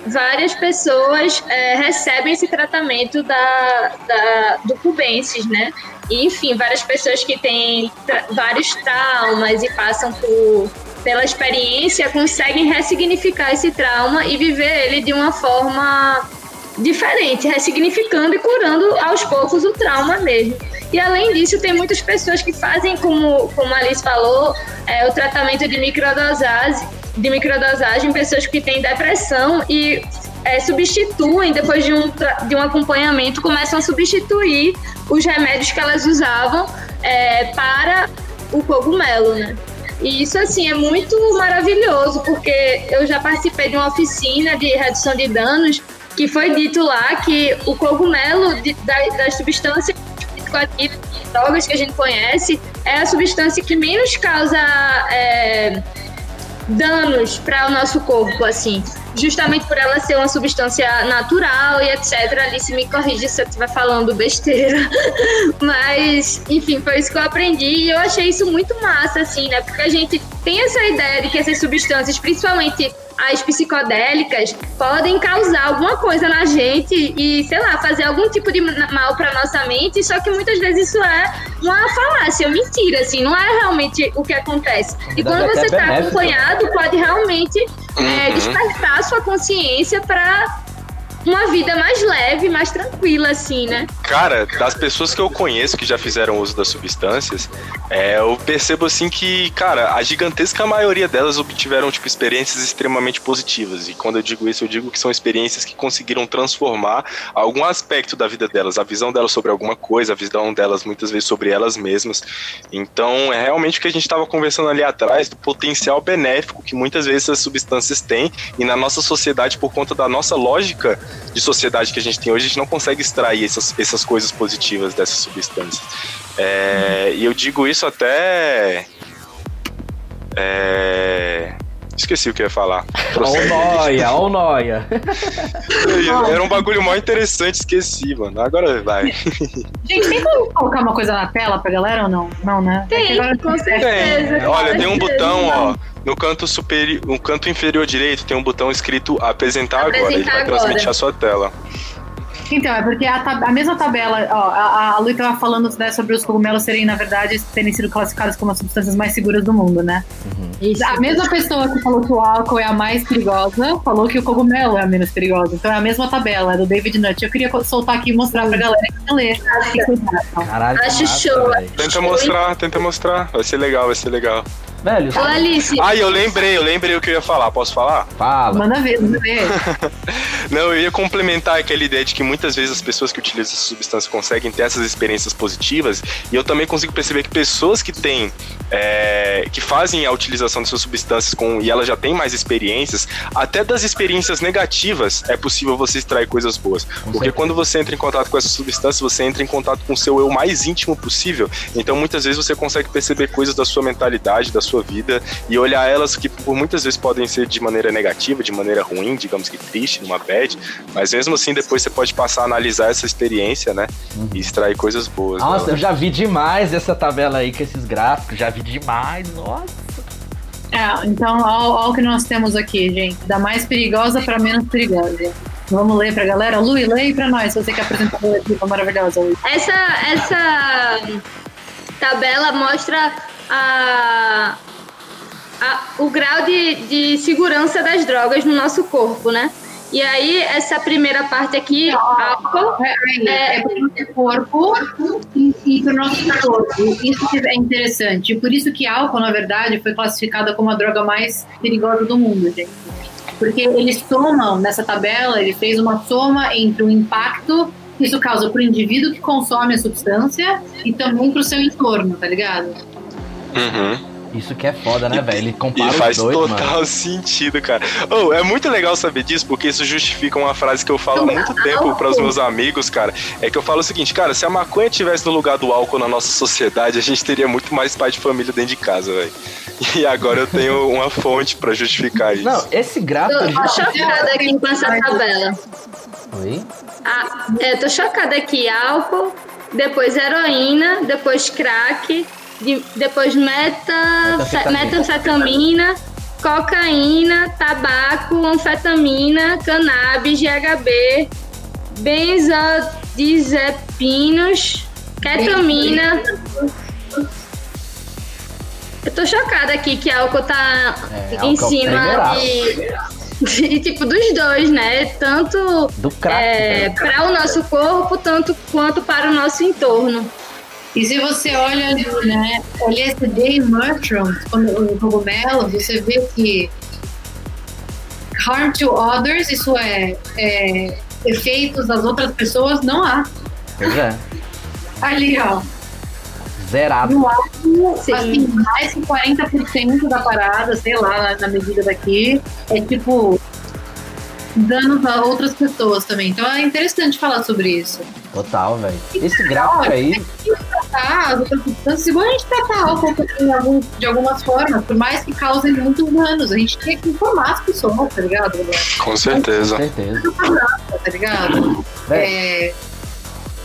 várias pessoas é, recebem esse tratamento da, da, do cubensis, né? E, enfim, várias pessoas que têm tra vários traumas e passam por, pela experiência conseguem ressignificar esse trauma e viver ele de uma forma diferente, ressignificando e curando aos poucos o trauma mesmo. E além disso, tem muitas pessoas que fazem, como, como a Alice falou, é, o tratamento de microdosagem, de microdosagem, pessoas que têm depressão e é, substituem, depois de um, de um acompanhamento, começam a substituir os remédios que elas usavam é, para o cogumelo, né? E isso, assim, é muito maravilhoso, porque eu já participei de uma oficina de redução de danos que foi dito lá que o cogumelo de, das substâncias psicoativas, drogas que a gente conhece, é a substância que menos causa é, danos para o nosso corpo, assim. Justamente por ela ser uma substância natural e etc. Alice me corrige se eu estiver falando besteira. Mas, enfim, foi isso que eu aprendi e eu achei isso muito massa, assim, né? Porque a gente tem essa ideia de que essas substâncias, principalmente as psicodélicas podem causar alguma coisa na gente e, sei lá, fazer algum tipo de mal para nossa mente, só que muitas vezes isso é uma falácia, uma mentira, assim, não é realmente o que acontece. E quando você está acompanhado, pode realmente é, uhum. despertar sua consciência para uma vida mais leve, mais tranquila, assim, né? Cara, das pessoas que eu conheço que já fizeram uso das substâncias, é, eu percebo assim que, cara, a gigantesca maioria delas obtiveram, tipo, experiências extremamente positivas. E quando eu digo isso, eu digo que são experiências que conseguiram transformar algum aspecto da vida delas, a visão delas sobre alguma coisa, a visão delas muitas vezes sobre elas mesmas. Então, é realmente o que a gente estava conversando ali atrás, do potencial benéfico que muitas vezes essas substâncias têm e na nossa sociedade, por conta da nossa lógica de sociedade que a gente tem hoje, a gente não consegue extrair essas, essas coisas positivas dessas substâncias. É, e eu digo isso até. É, Esqueci o que ia falar. Ó noia, ó noia. Era um bagulho mó interessante, esqueci, mano. Agora vai. Gente, tem como colocar uma coisa na tela pra galera ou não? Não, né? Tem, é agora... com certeza. Tem. Olha, tem um botão, ó. No canto superior, no canto inferior direito tem um botão escrito apresentar, apresentar agora. Ele vai agora. transmitir a sua tela. Então, é porque a, a mesma tabela, ó, a, a Lu estava falando né, sobre os cogumelos serem, na verdade, terem sido classificados como as substâncias mais seguras do mundo, né? Uhum. A mesma pessoa que falou que o álcool é a mais perigosa, falou que o cogumelo é a menos perigosa. Então é a mesma tabela, é do David Nutt. Eu queria soltar aqui e mostrar pra galera que ler. Caralho, Acho show. Tenta mostrar, tenta mostrar. Vai ser legal, vai ser legal. Velho, Ô, Alice. Ah, eu lembrei, eu lembrei o que eu ia falar. Posso falar? Fala. Manda ver, manda ver. Não, eu ia complementar aquela ideia de que muitas vezes as pessoas que utilizam essa substância conseguem ter essas experiências positivas. E eu também consigo perceber que pessoas que têm, é, que fazem a utilização dessas substâncias com, e elas já têm mais experiências, até das experiências negativas é possível você extrair coisas boas. Com Porque certeza. quando você entra em contato com essas substâncias, você entra em contato com o seu eu mais íntimo possível. Então muitas vezes você consegue perceber coisas da sua mentalidade, da sua sua vida e olhar elas que por muitas vezes podem ser de maneira negativa, de maneira ruim, digamos que triste, numa bad, mas mesmo assim depois você pode passar a analisar essa experiência, né? Uhum. E extrair coisas boas. Nossa, eu já vi demais essa tabela aí com esses gráficos, já vi demais, nossa. É, então, olha o que nós temos aqui, gente. Da mais perigosa para menos perigosa. Vamos ler pra galera? Lu, lê pra nós, você que apresentou a equipe maravilhosa. Essa, essa tabela mostra a, a, o grau de, de segurança das drogas no nosso corpo, né? E aí, essa primeira parte aqui, álcool. É, é para o nosso corpo e, e para o nosso corpo. Isso é interessante. Por isso que álcool, na verdade, foi classificada como a droga mais perigosa do mundo, gente. Porque eles somam, nessa tabela, ele fez uma soma entre o impacto que isso causa para o indivíduo que consome a substância e também para o seu entorno, tá ligado? Uhum. Isso que é foda, né, velho? Ele compara e faz dois, total mano. sentido, cara. Oh, é muito legal saber disso, porque isso justifica uma frase que eu falo há muito tempo para os meus amigos, cara. É que eu falo o seguinte, cara, se a maconha tivesse no lugar do álcool na nossa sociedade, a gente teria muito mais pai de família dentro de casa, velho. E agora eu tenho uma fonte para justificar isso. Não, esse gráfico. Tô, tô chocada aqui com essa tabela. Oi? Ah, é, tô chocada aqui. Álcool, depois heroína, depois crack de, depois meta, metanfetamina, cocaína, tabaco, anfetamina, cannabis, GHB, benzodiazepinos, ketamina. Eu tô chocada aqui que álcool tá é, em álcool cima de, de, tipo dos dois, né? Tanto Do crack, é, né? para o nosso corpo, tanto quanto para o nosso entorno. E se você olha ali, né, LSD e mushrooms, o cogumelo, você vê que harm to others, isso é, é efeitos das outras pessoas, não há. Pois é. Ali, ó. Zerado. No álcool, assim, mais que 40% da parada, sei lá, na, na medida daqui, é tipo danos a outras pessoas também. Então é interessante falar sobre isso. Total, velho. Esse gráfico aí. Tratar as outras substâncias, igual a gente tratar álcool de, algum, de algumas formas, por mais que causem muitos danos. A gente tem que informar as pessoas, tá ligado? Com certeza. Com certeza. Tá ligado? É,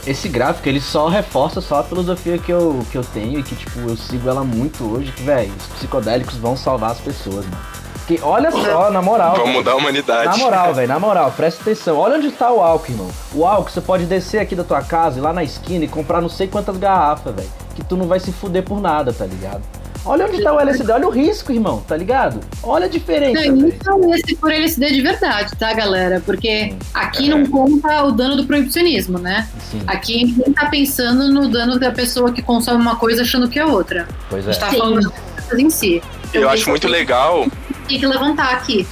esse gráfico ele só reforça só a filosofia que eu, que eu tenho e que tipo eu sigo ela muito hoje que velho os psicodélicos vão salvar as pessoas mano porque olha só, na moral. Vamos mudar a humanidade. Na moral, velho, na moral, presta atenção. Olha onde tá o álcool, irmão. O álcool, você pode descer aqui da tua casa e lá na esquina e comprar não sei quantas garrafas, velho. Que tu não vai se fuder por nada, tá ligado? Olha onde tá o LSD, olha o risco, irmão, tá ligado? Olha a diferença. Não, então esse por LSD de verdade, tá, galera? Porque aqui não conta o dano do proibicionismo, né? Sim. Aqui ninguém tá pensando no dano da pessoa que consome uma coisa achando que é outra. Pois é. A gente tá falando das em si. Eu, Eu acho muito legal tem que levantar aqui.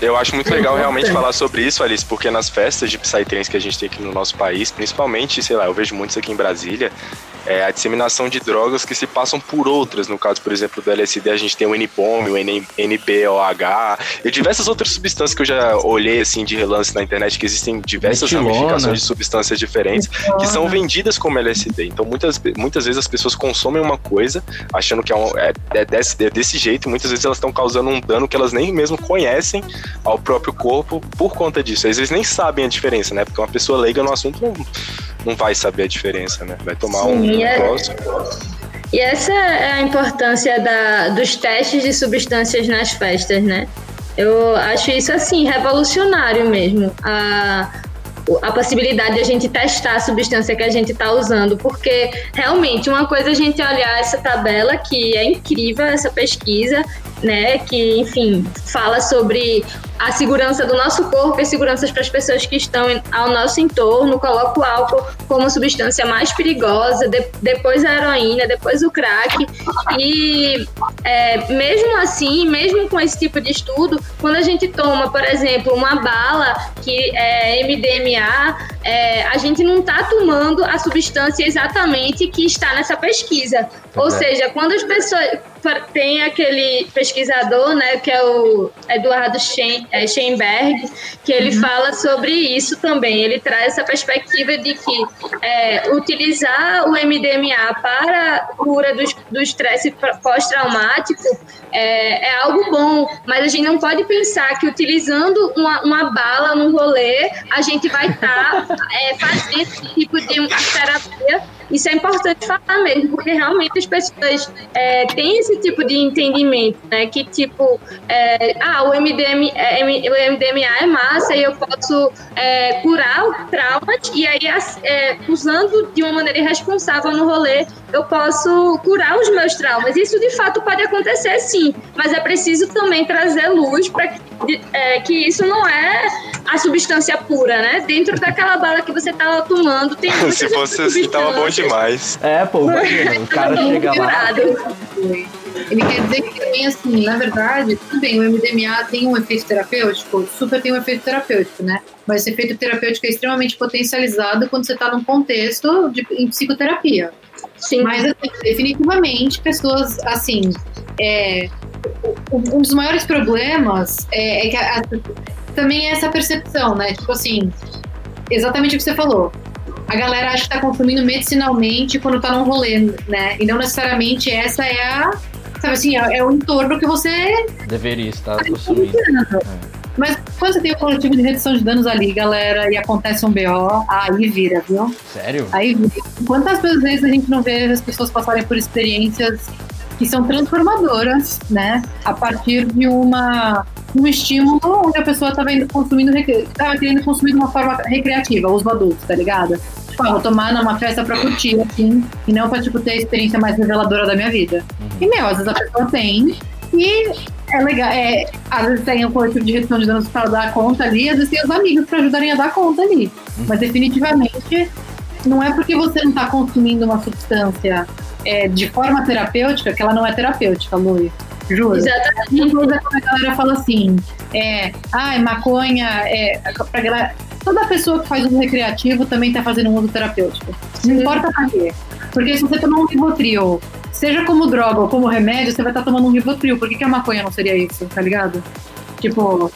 Eu acho muito legal realmente falar sobre isso, Alice, porque nas festas de Psytrance que a gente tem aqui no nosso país, principalmente, sei lá, eu vejo muitos aqui em Brasília, é, a disseminação de drogas que se passam por outras. No caso, por exemplo, do LSD, a gente tem o N-POM, o NPOH e diversas outras substâncias que eu já olhei assim de relance na internet, que existem diversas Metilona. ramificações de substâncias diferentes que são vendidas como LSD. Então, muitas, muitas vezes as pessoas consomem uma coisa achando que é, um, é, é, desse, é desse jeito, e muitas vezes elas estão causando um dano que elas nem mesmo conhecem ao próprio corpo por conta disso. Às vezes nem sabem a diferença, né? Porque uma pessoa leiga no assunto não, não vai saber a diferença, né? Vai tomar Sim, um é, e essa é a importância da, dos testes de substâncias nas festas, né? Eu acho isso assim revolucionário mesmo. A, a possibilidade de a gente testar a substância que a gente está usando, porque realmente uma coisa é a gente olhar essa tabela, que é incrível essa pesquisa, né, que enfim fala sobre a segurança do nosso corpo e seguranças para as pessoas que estão ao nosso entorno, coloca o álcool como a substância mais perigosa, de, depois a heroína, depois o crack. E é, mesmo assim, mesmo com esse tipo de estudo, quando a gente toma, por exemplo, uma bala que é MDMA, é, a gente não está tomando a substância exatamente que está nessa pesquisa. Ou é. seja, quando as pessoas tem aquele pesquisador, né, que é o Eduardo é, Scheinberg, que ele uhum. fala sobre isso também. Ele traz essa perspectiva de que é, utilizar o MDMA para cura do estresse pós-traumático é, é, algo bom, mas a gente não pode pensar que utilizando uma, uma bala no rolê, a gente vai estar tá, é, fazendo esse tipo de terapia isso é importante falar mesmo, porque realmente as pessoas é, têm esse tipo de entendimento, né? Que tipo, é, ah, o, MDM, é, o MDMA é massa e eu posso é, curar traumas, e aí, é, usando de uma maneira irresponsável no rolê, eu posso curar os meus traumas. Isso de fato pode acontecer sim, mas é preciso também trazer luz para que, é, que isso não é a substância pura, né? Dentro daquela bala que você estava tomando, tem Se fosse assim, tava bom demais. É, pô, imagina, o cara chega lá. Ele quer dizer que também, assim, na verdade, tudo bem, o MDMA tem um efeito terapêutico, super tem um efeito terapêutico, né? Mas esse efeito terapêutico é extremamente potencializado quando você está num contexto de, em psicoterapia. Sim. Mas, assim, definitivamente, pessoas, assim, é, um dos maiores problemas é, é que a, a, também é essa percepção, né? Tipo assim, exatamente o que você falou. A galera acha que tá consumindo medicinalmente quando tá num rolê, né? E não necessariamente essa é a. Sabe assim, é, é o entorno que você. Deveria estar tá consumindo. É. Mas quando você tem o coletivo de redução de danos ali, galera, e acontece um BO, aí vira, viu? Sério? Aí vira. Quantas vezes a gente não vê as pessoas passarem por experiências que são transformadoras, né? A partir de uma um estímulo onde a pessoa estava consumindo, estava querendo consumir de uma forma recreativa, uso adulto, tá ligado? Tipo, ah, vou tomar numa festa pra curtir, assim, e não pra, tipo, ter a experiência mais reveladora da minha vida. Uhum. E, meu, às vezes a pessoa tem, e é legal, é, às vezes tem um coletivo de redução de danos para dar conta ali, às vezes tem os amigos para ajudarem a dar conta ali. Uhum. Mas definitivamente não é porque você não está consumindo uma substância é, de forma terapêutica que ela não é terapêutica, Luiz. Juro. Exatamente. Uma coisa que a galera fala assim, é, ai, ah, maconha, é, pra galera, toda pessoa que faz uso recreativo também está fazendo um uso terapêutico. Não Sim. importa pra quê. Porque se você tomar um Rivotril, seja como droga ou como remédio, você vai estar tá tomando um Rivotril. Por que, que a maconha não seria isso, tá ligado? Tipo,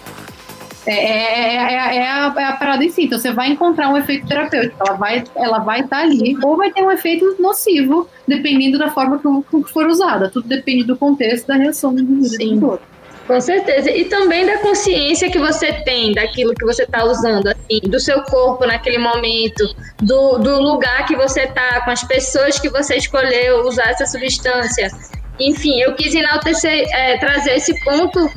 é, é, é, é, a, é a parada em si. Então você vai encontrar um efeito terapêutico. Ela vai ela vai estar tá ali, ou vai ter um efeito nocivo, dependendo da forma que for usada. Tudo depende do contexto da reação do indivíduo. Com certeza. E também da consciência que você tem daquilo que você está usando, assim, do seu corpo naquele momento, do, do lugar que você está, com as pessoas que você escolheu usar essa substância. Enfim, eu quis enaltecer, é, trazer esse ponto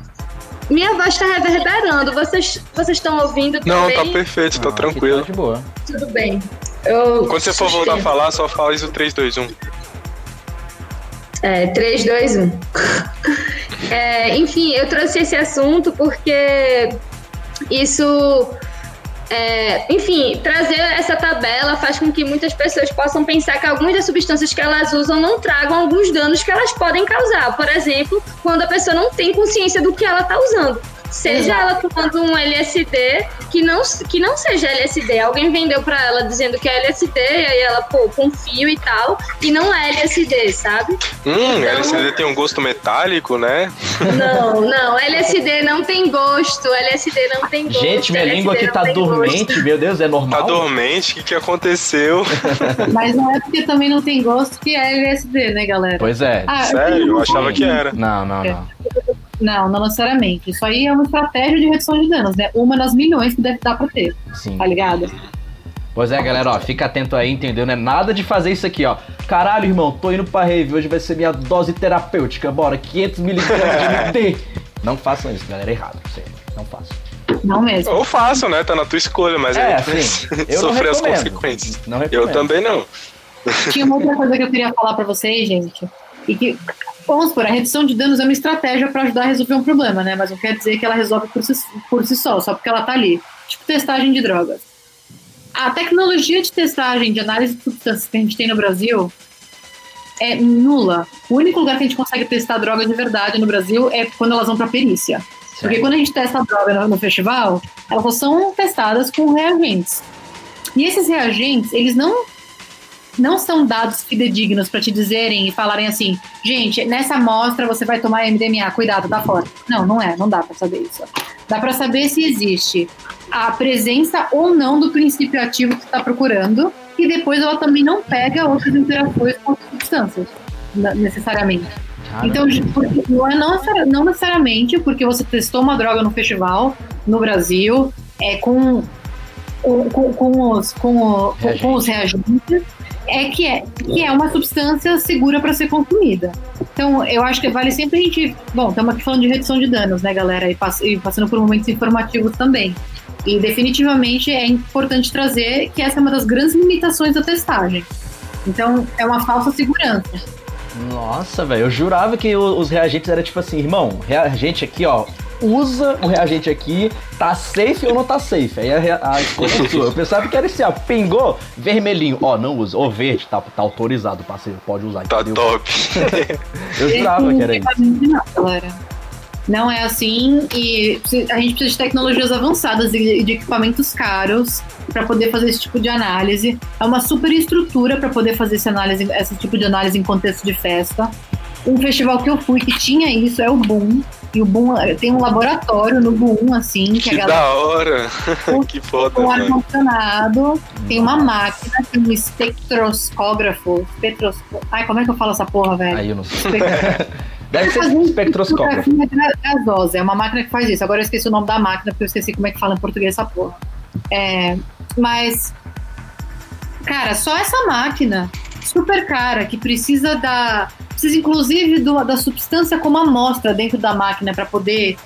minha voz está reverberando. Vocês vocês estão ouvindo Não, tá perfeito, tá tranquilo. Tá de boa. Tudo bem. Eu Quando você for voltar a falar, só fala isso 3, 2, 1. É, 3, 2, 1. é, enfim, eu trouxe esse assunto porque isso é, enfim, trazer essa tabela faz com que muitas pessoas possam pensar que algumas das substâncias que elas usam não tragam alguns danos que elas podem causar. Por exemplo, quando a pessoa não tem consciência do que ela está usando. Seja ela tomando um LSD que não, que não seja LSD. Alguém vendeu para ela dizendo que é LSD, e aí ela, pô, confio e tal, e não é LSD, sabe? Hum, então, LSD tem um gosto metálico, né? Não, não, LSD não tem gosto, LSD não tem gosto. Gente, minha LSD língua aqui tá dormente, gosto. meu Deus, é normal? Tá dormente, o que, que aconteceu? Mas não é porque também não tem gosto que é LSD, né, galera? Pois é. Ah, Sério? Eu achava que era. Não, não, não. Não, não necessariamente. Isso aí é uma estratégia de redução de danos, né? Uma das milhões que deve dar pra ter. Sim. Tá ligado? Pois é, galera, ó, fica atento aí, entendeu? Não é nada de fazer isso aqui, ó. Caralho, irmão, tô indo pra rave, hoje vai ser minha dose terapêutica, bora, 500 miligramas de MD. Não façam isso, galera, é errado, sério, não façam. Não mesmo. Ou faço, né? Tá na tua escolha, mas é, é assim, eu sofrer as consequências. Não eu também não. Tinha uma outra coisa que eu queria falar para vocês, gente. E que, vamos por a redução de danos é uma estratégia para ajudar a resolver um problema, né? Mas não quer dizer que ela resolve por si, por si só, só porque ela tá ali. Tipo testagem de drogas. A tecnologia de testagem de análise de substâncias que a gente tem no Brasil é nula. O único lugar que a gente consegue testar droga de verdade no Brasil é quando elas vão para perícia. Certo. Porque quando a gente testa a droga no, no festival, elas são testadas com reagentes. E esses reagentes, eles não não são dados fidedignos para te dizerem e falarem assim, gente, nessa amostra você vai tomar MDMA, cuidado, tá fora. Não, não é, não dá para saber isso. Dá para saber se existe a presença ou não do princípio ativo que você está procurando e depois ela também não pega outras interações com outras substâncias, necessariamente. Então, não é não necessariamente porque você testou uma droga no festival, no Brasil, é com, com, com, os, com, com os reagentes, é que é, que é uma substância segura para ser consumida. Então, eu acho que vale sempre a gente. Bom, estamos aqui falando de redução de danos, né, galera? E, pass e passando por momentos informativos também. E definitivamente é importante trazer que essa é uma das grandes limitações da testagem. Então, é uma falsa segurança. Nossa, velho, eu jurava que os reagentes era tipo assim, irmão, reagente aqui, ó, usa o reagente aqui, tá safe ou não tá safe? Aí a, a escolha é sua. Eu pensava que era assim, ó, pingou, vermelhinho, ó, não usa. Ou verde, tá, tá autorizado, parceiro, pode usar. Tá entendeu? top. eu jurava que era isso. Não, galera. Não é assim e a gente precisa de tecnologias avançadas e de equipamentos caros para poder fazer esse tipo de análise. É uma super estrutura para poder fazer esse, análise, esse tipo de análise em contexto de festa. Um festival que eu fui que tinha isso é o Boom. E o Boom tem um laboratório no Boom, assim. Que, que a galera, da hora! que foda! Um ar-condicionado, tem uma máquina, tem um espectroscógrafo. Espectroscó... Ai, como é que eu falo essa porra, velho? Aí eu não sei. Deve ser espectroscópio. Gasosa, é uma máquina que faz isso. Agora eu esqueci o nome da máquina, porque eu esqueci como é que fala em português essa porra. É, mas, cara, só essa máquina super cara, que precisa da. Precisa inclusive do, da substância como amostra dentro da máquina para poder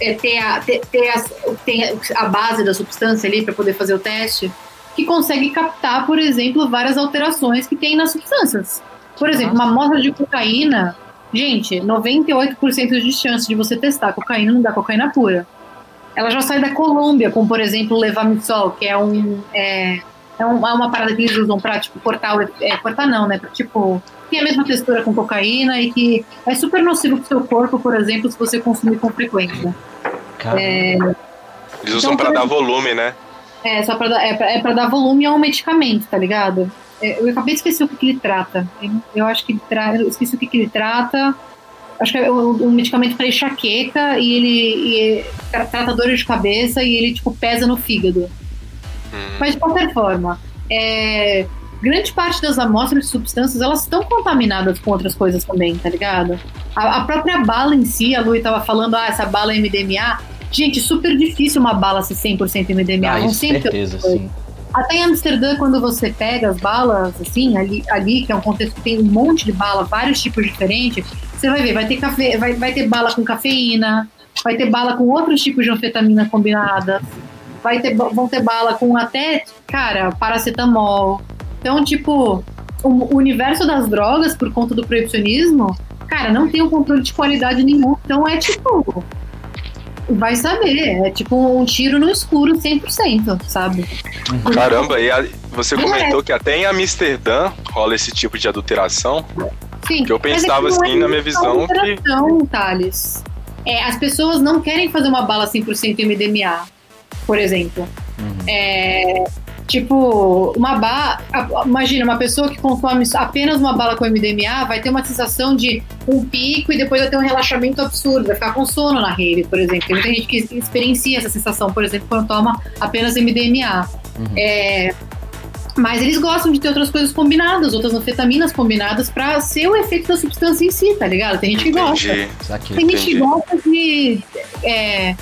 é, ter, a, ter, ter, a, ter a base da substância ali para poder fazer o teste, que consegue captar, por exemplo, várias alterações que tem nas substâncias. Por exemplo, uma amostra de cocaína Gente, 98% de chance de você testar cocaína não dá cocaína pura. Ela já sai da Colômbia, com, por exemplo, levamisol, que é um. É, é, é uma parada que eles usam pra, tipo, cortar. É, cortar não, né? Pra, tipo, tem a mesma textura com cocaína e que é super nocivo pro seu corpo, por exemplo, se você consumir com frequência. É, eles usam então, pra dar volume, né? É, só pra dar, é, pra, é pra dar volume a um medicamento, tá ligado? É, eu acabei de esquecer o que, que ele trata. Eu acho que ele tra... eu esqueci o que, que ele trata. Acho que é um, medicamento para enxaqueca e ele e, trata dores de cabeça e ele tipo pesa no fígado. Hum. Mas de qualquer forma, é, grande parte das amostras de substâncias elas estão contaminadas com outras coisas também, tá ligado? A, a própria bala em si, a Lu estava falando, ah, essa bala é MDMA. Gente, super difícil uma bala ser 100% MDMA. Ah, não certeza, sim. Até em Amsterdã, quando você pega as balas, assim, ali, ali, que é um contexto que tem um monte de bala, vários tipos diferentes, você vai ver, vai ter café, vai, vai ter bala com cafeína, vai ter bala com outros tipos de anfetamina combinadas, vai ter, vão ter bala com até, cara, paracetamol. Então, tipo, o universo das drogas, por conta do proibicionismo, cara, não tem um controle de qualidade nenhum. Então é tipo, vai saber. É tipo um tiro no escuro 100%, sabe? Caramba, e a, você comentou é. que até em Amsterdã rola esse tipo de adulteração. Sim. Que eu é pensava assim, é na minha visão, que. Thales. É, as pessoas não querem fazer uma bala 100% MDMA, por exemplo. Uhum. É, Tipo, uma bala. Imagina, uma pessoa que consome apenas uma bala com MDMA vai ter uma sensação de um pico e depois vai ter um relaxamento absurdo, vai ficar com sono na rede, por exemplo. Tem muita gente que experiencia essa sensação, por exemplo, quando toma apenas MDMA. Uhum. É, mas eles gostam de ter outras coisas combinadas, outras anfetaminas combinadas para ser o efeito da substância em si, tá ligado? Tem gente que gosta. Entendi. Tem gente que gosta de. É,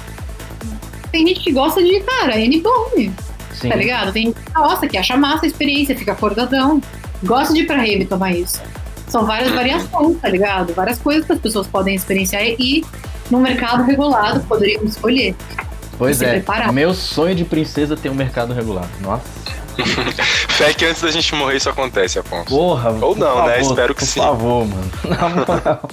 tem gente que gosta de, cara, N-bomb. Sim. Tá ligado? Tem gente que acha massa a experiência, fica acordadão. Gosta de ir pra rave tomar isso. São várias variações, tá ligado? Várias coisas que as pessoas podem experienciar e no mercado regulado poderiam escolher. Pois é, preparar. meu sonho de princesa ter um mercado regular. Nossa. Fé que antes da gente morrer isso acontece, Afonso. Porra, Ou não, favor, né? Espero que por sim. Por favor, mano. Na moral.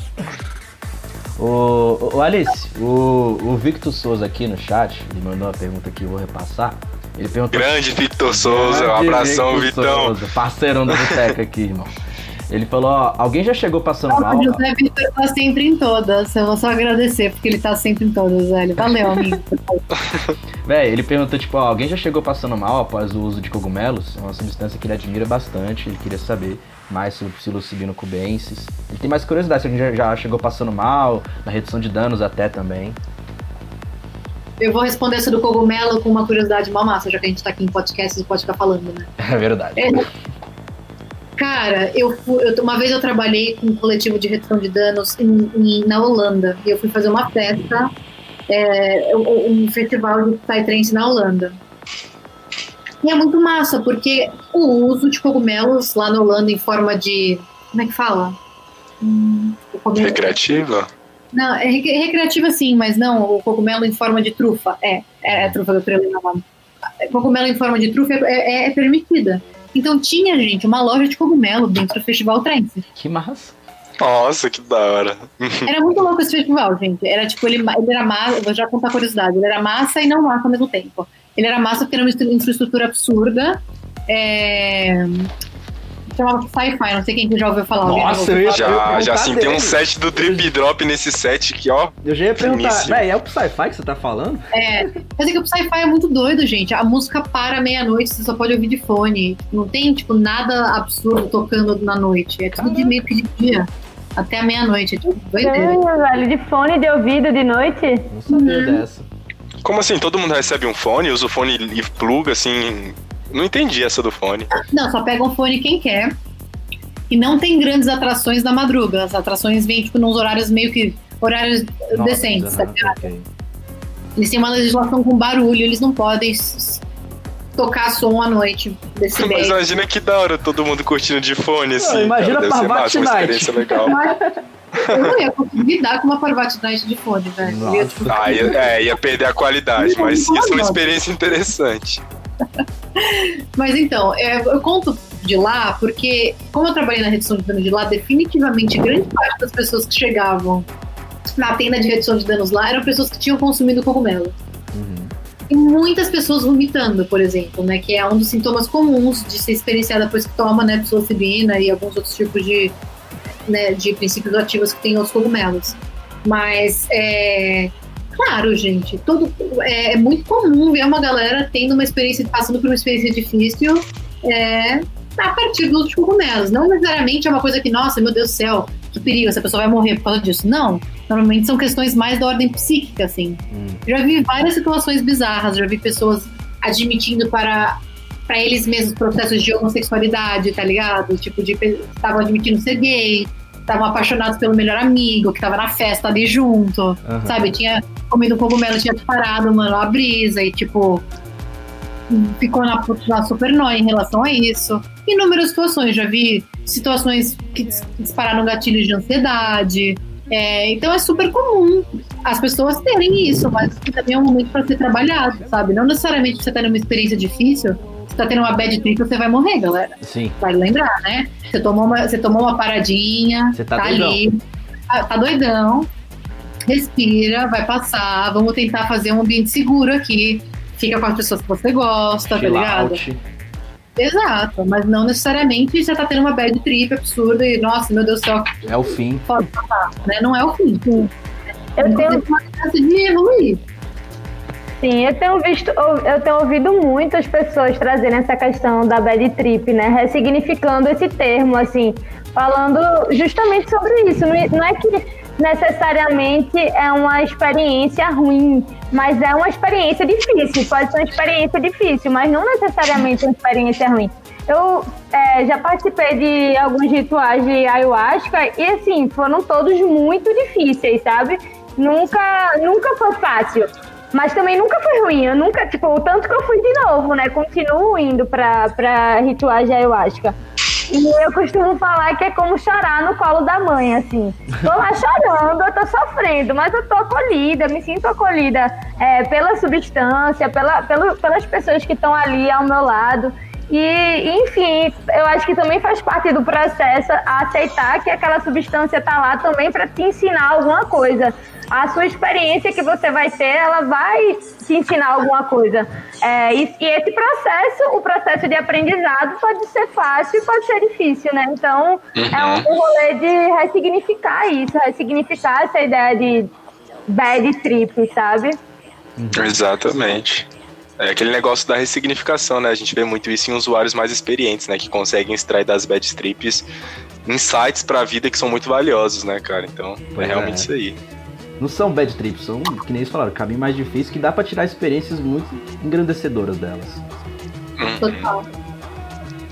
o, o Alice, o, o Victor Souza aqui no chat, ele mandou uma pergunta que eu vou repassar. Ele perguntou. Grande Victor Souza, um abração, Victor Vitão. Souza, parceirão da boteca aqui, irmão. Ele falou, ó, alguém já chegou passando Não, mal? O José Vitor tá sempre em todas. Eu vou só agradecer, porque ele tá sempre em todas, velho. Valeu, amigo. Véi, ele perguntou, tipo, ó, alguém já chegou passando mal após o uso de cogumelos? É uma substância que ele admira bastante, ele queria saber mais sobre psilocibino cubensis. Ele tem mais curiosidade, se alguém já, já chegou passando mal, na redução de danos até também. Eu vou responder essa do cogumelo com uma curiosidade mal massa, já que a gente tá aqui em podcast, você pode ficar falando, né? É verdade. É. Cara, eu, eu, uma vez eu trabalhei com um coletivo de redução de danos em, em, na Holanda. E eu fui fazer uma festa, é, um festival de Psytrance na Holanda. E é muito massa, porque o uso de cogumelos lá na Holanda em forma de. Como é que fala? Hum, Recreativa? Não, é recreativa sim, mas não, o cogumelo em forma de trufa. É, é, é trufa queria lembrar. Cogumelo em forma de trufa é, é, é permitida. Então tinha, gente, uma loja de cogumelo dentro do Festival Trance. Que massa. Nossa, que da hora. Era muito louco esse festival, gente. Era tipo, ele, ele era massa, vou já contar a curiosidade, ele era massa e não massa ao mesmo tempo. Ele era massa porque era uma infraestrutura absurda. É, chamava Sci-Fi, não sei quem já ouviu falar. Nossa, eu já, já sim, tem um set do Drip Drop nesse set que, ó. Eu já ia perguntar, véi, é o Sci-Fi que você tá falando? É, mas é que o Sci-Fi é muito doido, gente. A música para meia-noite, você só pode ouvir de fone. Não tem, tipo, nada absurdo tocando na noite. É tudo de meio que de dia. Até a meia-noite, é tipo, doideira. velho, de fone de ouvido de noite? Não sabia uhum. dessa. Como assim? Todo mundo recebe um fone, usa o fone e pluga, assim, não entendi essa do fone. Não, só pega um fone quem quer. E não tem grandes atrações na madruga. As atrações vêm, tipo, nos horários meio que. horários Nossa, decentes, tá Okay. Eles têm uma legislação com barulho, eles não podem tocar som à noite desse Mas imagina que da hora todo mundo curtindo de fone, assim. Não, imagina cara, Parvati Night. Uma experiência legal. Eu não ia conseguir lidar com uma Parvati Night de fone, velho. Ia, tipo, ah, ia, é, ia perder a qualidade, mas ia ser uma experiência interessante. Mas então, é, eu conto de lá porque, como eu trabalhei na redução de danos de lá, definitivamente grande parte das pessoas que chegavam na tenda de redução de danos lá eram pessoas que tinham consumido cogumelo. Uhum. E muitas pessoas vomitando, por exemplo, né? Que é um dos sintomas comuns de ser experienciado depois que toma, né, psilocibina e alguns outros tipos de, né, de princípios ativos que tem os cogumelos. Mas é, Claro, gente. Todo, é, é, muito comum ver uma galera tendo uma experiência, passando por uma experiência difícil é, a partir dos cogumelos. Não necessariamente é uma coisa que, nossa, meu Deus do céu, que perigo, essa pessoa vai morrer por causa disso. Não. Normalmente são questões mais da ordem psíquica, assim. Hum. Já vi várias situações bizarras, já vi pessoas admitindo para para eles mesmos processos de homossexualidade, tá ligado? Tipo, de estavam admitindo ser gay, estavam apaixonados pelo melhor amigo, que tava na festa ali junto, uhum. sabe? Tinha comido um cogumelo, tinha disparado, mano, a brisa e, tipo, ficou na, na super nóia em relação a isso. Inúmeras situações, já vi situações que dispararam gatilhos de ansiedade. É, então é super comum as pessoas terem isso, mas também é um momento para ser trabalhado, sabe? Não necessariamente você tá numa experiência difícil, você tá tendo uma bad trip, você vai morrer, galera. Sim. Vai lembrar, né? Você tomou uma, você tomou uma paradinha, você tá, tá ali, tá, tá doidão, respira, vai passar, vamos tentar fazer um ambiente seguro aqui. Fica com as pessoas que você gosta, Chill tá ligado? Out. Exato, mas não necessariamente você tá tendo uma bad trip absurda e, nossa, meu Deus do céu. É o fim. Pode passar, né? Não é o fim. Eu tenho uma chance de evoluir. Sim, eu tenho visto, eu tenho ouvido muitas pessoas trazerem essa questão da bad trip, né? Ressignificando esse termo, assim, falando justamente sobre isso. Não é que necessariamente é uma experiência ruim, mas é uma experiência difícil. Pode ser uma experiência difícil, mas não necessariamente uma experiência ruim. Eu é, já participei de alguns rituais de ayahuasca e, assim, foram todos muito difíceis, sabe? Nunca, nunca foi fácil. Mas também nunca foi ruim. Eu nunca, tipo, o tanto que eu fui de novo, né? Continuo indo pra, pra rituais de ayahuasca. E eu costumo falar que é como chorar no colo da mãe, assim. Tô lá chorando, eu tô sofrendo, mas eu tô acolhida, me sinto acolhida é, pela substância, pela, pelo, pelas pessoas que estão ali ao meu lado. E, enfim, eu acho que também faz parte do processo aceitar que aquela substância tá lá também para te ensinar alguma coisa a sua experiência que você vai ter, ela vai te ensinar alguma coisa. É, e, e, esse processo, o processo de aprendizado, pode ser fácil e pode ser difícil, né? Então, uhum. é um, um rolê de ressignificar isso, ressignificar essa ideia de bad trip, sabe? Uhum. Exatamente. É aquele negócio da ressignificação, né? A gente vê muito isso em usuários mais experientes, né? Que conseguem extrair das bad trips insights para a vida que são muito valiosos, né, cara? Então, é pois é realmente é. isso aí. Não são bad trips, são, que nem eles falaram, caminho mais difícil que dá para tirar experiências muito engrandecedoras delas. Uhum. Total.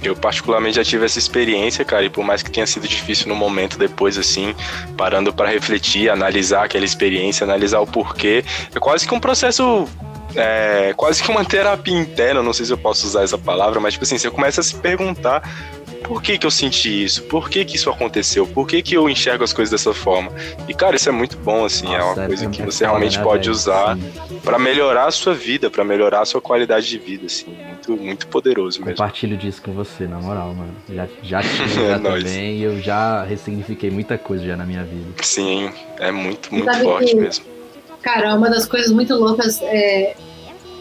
Eu particularmente já tive essa experiência, cara, e por mais que tenha sido difícil no momento depois, assim, parando para refletir, analisar aquela experiência, analisar o porquê, é quase que um processo é, quase que uma terapia interna, não sei se eu posso usar essa palavra, mas tipo assim, você começa a se perguntar por que, que eu senti isso? Por que, que isso aconteceu? Por que, que eu enxergo as coisas dessa forma? E, cara, isso é muito bom, assim, Nossa, é uma coisa é que você realmente né, pode usar para melhorar a sua vida, para melhorar a sua qualidade de vida, assim, muito, muito poderoso mesmo. Compartilho disso com você, na moral, mano. Já, já tive é também e eu já ressignifiquei muita coisa já na minha vida. Sim, é muito, muito forte que, mesmo. Cara, uma das coisas muito loucas é.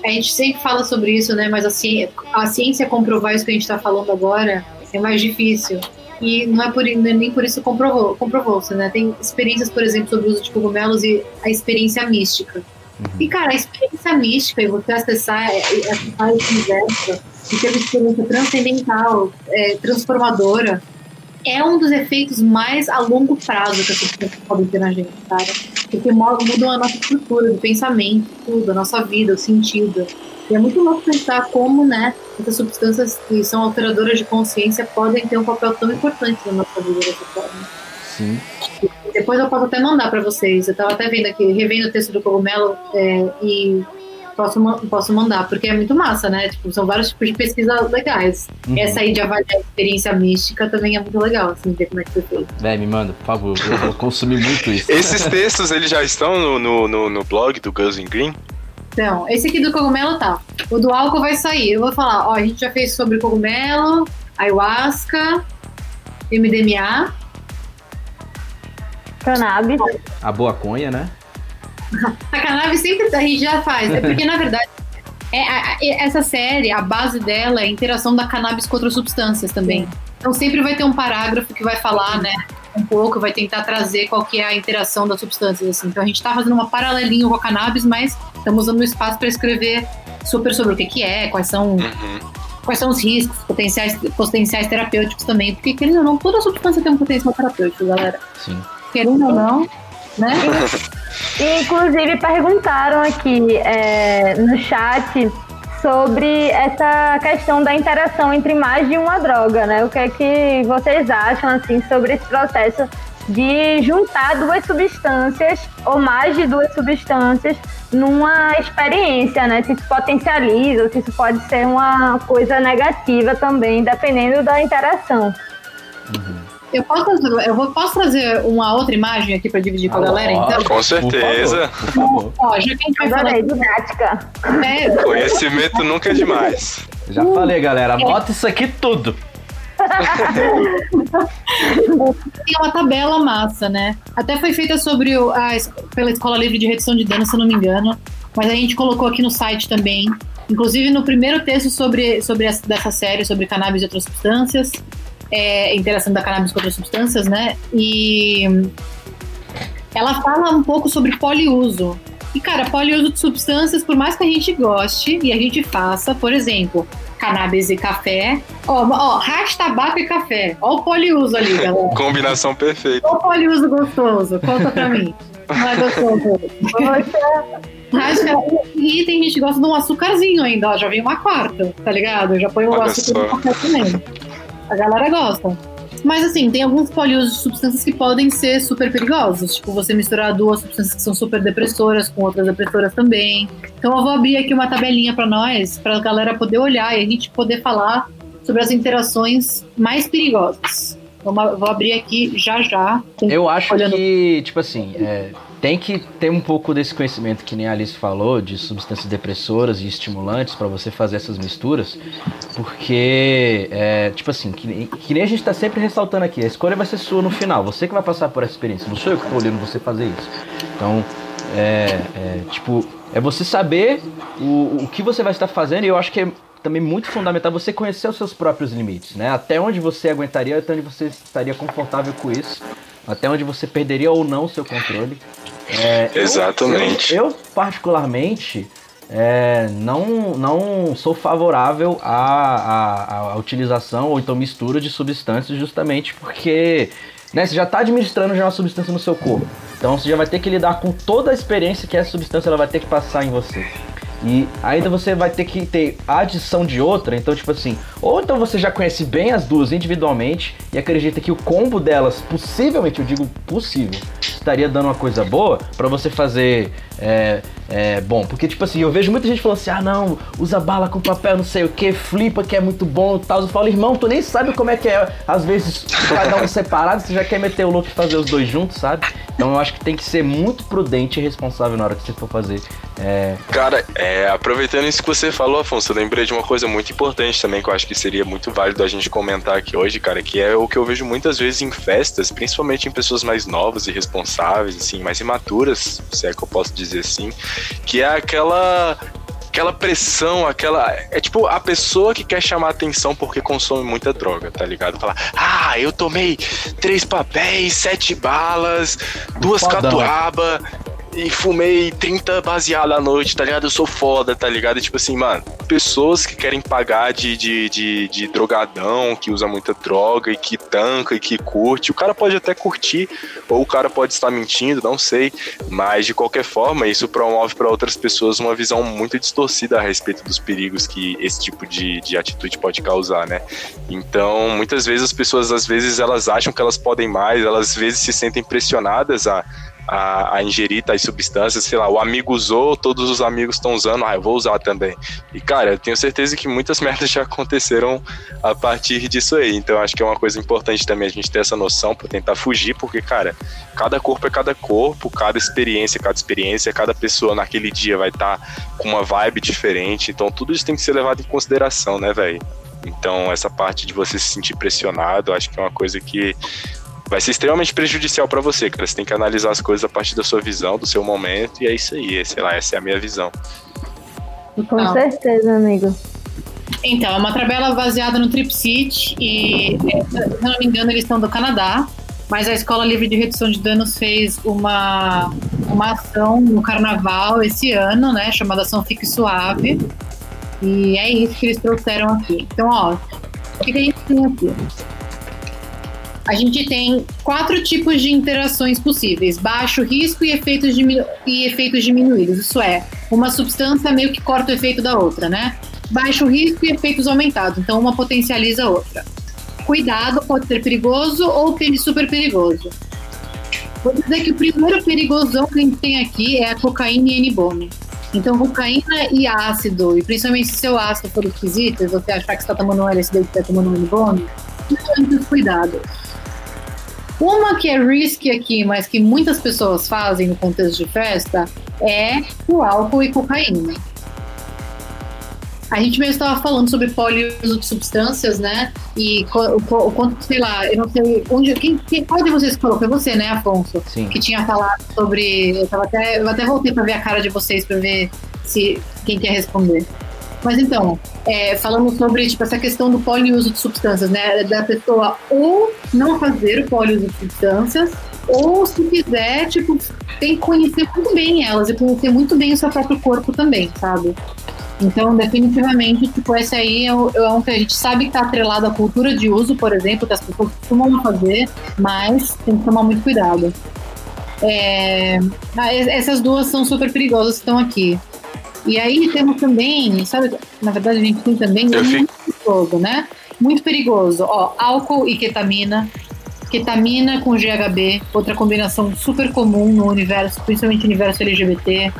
A gente sempre fala sobre isso, né? Mas a ciência, a ciência comprovar isso que a gente está falando agora é mais difícil. E não é, por, é nem por isso comprovou, comprovou-se, né? Tem experiências, por exemplo, sobre o uso de cogumelos e a experiência mística. Uhum. E, cara, a experiência mística e você acessar, é, é, acessar esse universo e ter uma experiência transcendental, é, transformadora, é um dos efeitos mais a longo prazo que as pessoas podem ter na gente, cara. Porque mudam a nossa estrutura do pensamento, tudo, a nossa vida, o sentido. E é muito louco pensar como, né, essas substâncias que são alteradoras de consciência podem ter um papel tão importante na nossa vida dessa forma. Sim. Depois eu posso até mandar para vocês. Eu estava até vendo aqui, revendo o texto do cogumelo é, e posso, posso mandar, porque é muito massa, né? Tipo, são vários tipos de pesquisa legais. Uhum. Essa aí de avaliar a experiência mística também é muito legal, assim, ver como é que foi feito. Véi, me manda, por favor, eu vou consumir muito isso. Esses textos, eles já estão no, no, no, no blog do Girls in Green? Então, esse aqui do cogumelo tá. O do álcool vai sair. Eu vou falar, ó, a gente já fez sobre cogumelo, ayahuasca, MDMA. Cannabis. A boa conha, né? a cannabis sempre a gente já faz. É porque, na verdade, é, é, essa série, a base dela é a interação da cannabis com outras substâncias também. Então sempre vai ter um parágrafo que vai falar, né? Um pouco, vai tentar trazer qual que é a interação das substâncias, assim. Então a gente está fazendo uma paralelinha com a cannabis, mas estamos usando o espaço para escrever super sobre o que que é, quais são uhum. quais são os riscos, potenciais, potenciais terapêuticos também, porque querendo ou não, toda substância tem um potencial terapêutico, galera. Sim. Querendo ou não, né? Inclusive perguntaram aqui é, no chat sobre essa questão da interação entre mais de uma droga, né? O que é que vocês acham assim sobre esse processo de juntar duas substâncias ou mais de duas substâncias numa experiência, né? Se isso potencializa, se isso pode ser uma coisa negativa também, dependendo da interação. Uhum. Eu posso, eu vou, posso trazer uma outra imagem aqui para dividir com a galera, então? Com certeza. Por favor. Ó, já que a gente vai falar... didática. É. Conhecimento nunca é demais. Já uh, falei, galera. Anota é. isso aqui tudo. Tem uma tabela massa, né? Até foi feita sobre o, a, pela Escola Livre de Redução de Danos, se eu não me engano. Mas a gente colocou aqui no site também. Inclusive no primeiro texto sobre, sobre essa, dessa série, sobre cannabis e outras substâncias é, interação da cannabis com outras substâncias, né? E ela fala um pouco sobre poliuso. E, cara, poliuso de substâncias, por mais que a gente goste e a gente faça, por exemplo, cannabis e café. Ó, ó hash, tabaco e café. Ó o poliuso ali, galera. Combinação perfeita. Ó o poliuso gostoso. Conta pra mim. Não é gostoso? Poxa. E tem gente que gosta de um açúcarzinho ainda, ó. Já vem uma quarta, tá ligado? Já põe o açúcar no café também. A galera gosta. Mas assim, tem alguns poliusos de substâncias que podem ser super perigosos. Tipo, você misturar duas substâncias que são super depressoras com outras depressoras também. Então eu vou abrir aqui uma tabelinha para nós, para a galera poder olhar e a gente poder falar sobre as interações mais perigosas. Vou, vou abrir aqui já já. Eu acho olhando... que, tipo assim, é, tem que ter um pouco desse conhecimento que nem a Alice falou, de substâncias depressoras e estimulantes para você fazer essas misturas, porque, é, tipo assim, que, que, nem a gente tá sempre ressaltando aqui, a escolha vai ser sua no final, você que vai passar por essa experiência, não sou eu que tô olhando você fazer isso. Então, é, é tipo, é você saber o, o que você vai estar fazendo e eu acho que é também muito fundamental você conhecer os seus próprios limites, né? Até onde você aguentaria, até onde você estaria confortável com isso, até onde você perderia ou não o seu controle. É, Exatamente. Eu, eu, eu particularmente, é, não, não sou favorável à, à, à, utilização ou então mistura de substâncias justamente porque né, você já está administrando já uma substância no seu corpo. Então você já vai ter que lidar com toda a experiência que essa substância ela vai ter que passar em você. E ainda você vai ter que ter a adição de outra, então tipo assim, ou então você já conhece bem as duas individualmente e acredita que o combo delas, possivelmente, eu digo possível, estaria dando uma coisa boa para você fazer é, é, bom. Porque, tipo assim, eu vejo muita gente falando assim: ah, não, usa bala com papel, não sei o que, flipa que é muito bom e tal. Eu falo, irmão, tu nem sabe como é que é. Às vezes, cada um separado, você já quer meter o louco e fazer os dois juntos, sabe? Então eu acho que tem que ser muito prudente e responsável na hora que você for fazer. É... Cara, é, aproveitando isso que você falou, Afonso, eu lembrei de uma coisa muito importante também que eu acho que seria muito válido a gente comentar aqui hoje, cara, que é o que eu vejo muitas vezes em festas, principalmente em pessoas mais novas e responsáveis, assim, mais imaturas, se é que eu posso dizer assim, que é aquela aquela pressão, aquela. É tipo a pessoa que quer chamar atenção porque consome muita droga, tá ligado? Falar, ah, eu tomei três papéis, sete balas, duas catuaba, e fumei 30 baseado à noite, tá ligado? Eu sou foda, tá ligado? Tipo assim, mano, pessoas que querem pagar de, de, de, de, drogadão, que usa muita droga e que tanca e que curte, o cara pode até curtir, ou o cara pode estar mentindo, não sei, mas de qualquer forma, isso promove para outras pessoas uma visão muito distorcida a respeito dos perigos que esse tipo de, de atitude pode causar, né? Então, muitas vezes as pessoas, às vezes, elas acham que elas podem mais, elas às vezes se sentem pressionadas a a, a, ingerir tais substâncias, sei lá, o amigo usou, todos os amigos estão usando, ah, eu vou usar também. E, cara, eu tenho certeza que muitas merdas já aconteceram a partir disso aí. Então, acho que é uma coisa importante também a gente ter essa noção para tentar fugir, porque, cara, cada corpo é cada corpo, cada experiência é cada experiência, cada pessoa naquele dia vai estar tá com uma vibe diferente. Então, tudo isso tem que ser levado em consideração, né, velho? Então, essa parte de você se sentir pressionado, acho que é uma coisa que vai ser extremamente prejudicial para você, cara. Você tem que analisar as coisas a partir da sua visão, do seu momento, e é isso aí. Sei lá, essa é a minha visão. Com ah. certeza, amigo. Então, é uma tabela baseada no Tripsit e, se não me engano, eles estão do Canadá, mas a Escola Livre de Redução de Danos fez uma, uma ação no Carnaval esse ano, né, chamada Ação Fique Suave, e é isso que eles trouxeram aqui. Então, ó, o que a gente tem aqui? A gente tem quatro tipos de interações possíveis: baixo risco e efeitos, diminu e efeitos diminuídos. Isso é, uma substância meio que corta o efeito da outra, né? Baixo risco e efeitos aumentados. Então, uma potencializa a outra. Cuidado, pode ser perigoso ou super perigoso. Vou dizer que o primeiro perigosão que a gente tem aqui é a cocaína e N-bone. Então, cocaína e ácido, e principalmente se seu ácido for esquisito, você achar que está tomando um LSD e está tomando um N-bone, muitos cuidados. Uma que é risky aqui, mas que muitas pessoas fazem no contexto de festa, é o álcool e cocaína. A gente mesmo estava falando sobre poliuso de substâncias, né? E o quanto, sei lá, eu não sei onde. Quem, quem, qual de vocês falou? Foi você, né, Afonso? Sim. Que tinha falado sobre. Eu, até, eu até voltei para ver a cara de vocês para ver se quem quer responder. Mas então, é, falando sobre tipo, essa questão do poliuso de substâncias, né? Da pessoa ou não fazer o poliuso de substâncias, ou se quiser, tipo, tem que conhecer muito bem elas e conhecer muito bem o seu próprio corpo também, sabe? Então, definitivamente, tipo, esse aí é, é um que a gente sabe que está atrelado à cultura de uso, por exemplo, que as pessoas costumam fazer, mas tem que tomar muito cuidado. É, ah, essas duas são super perigosas que estão aqui. E aí temos também, sabe, na verdade a gente tem também muito fico... perigoso, né? Muito perigoso. Ó, álcool e ketamina. Ketamina com GHB, outra combinação super comum no universo, principalmente no universo LGBT.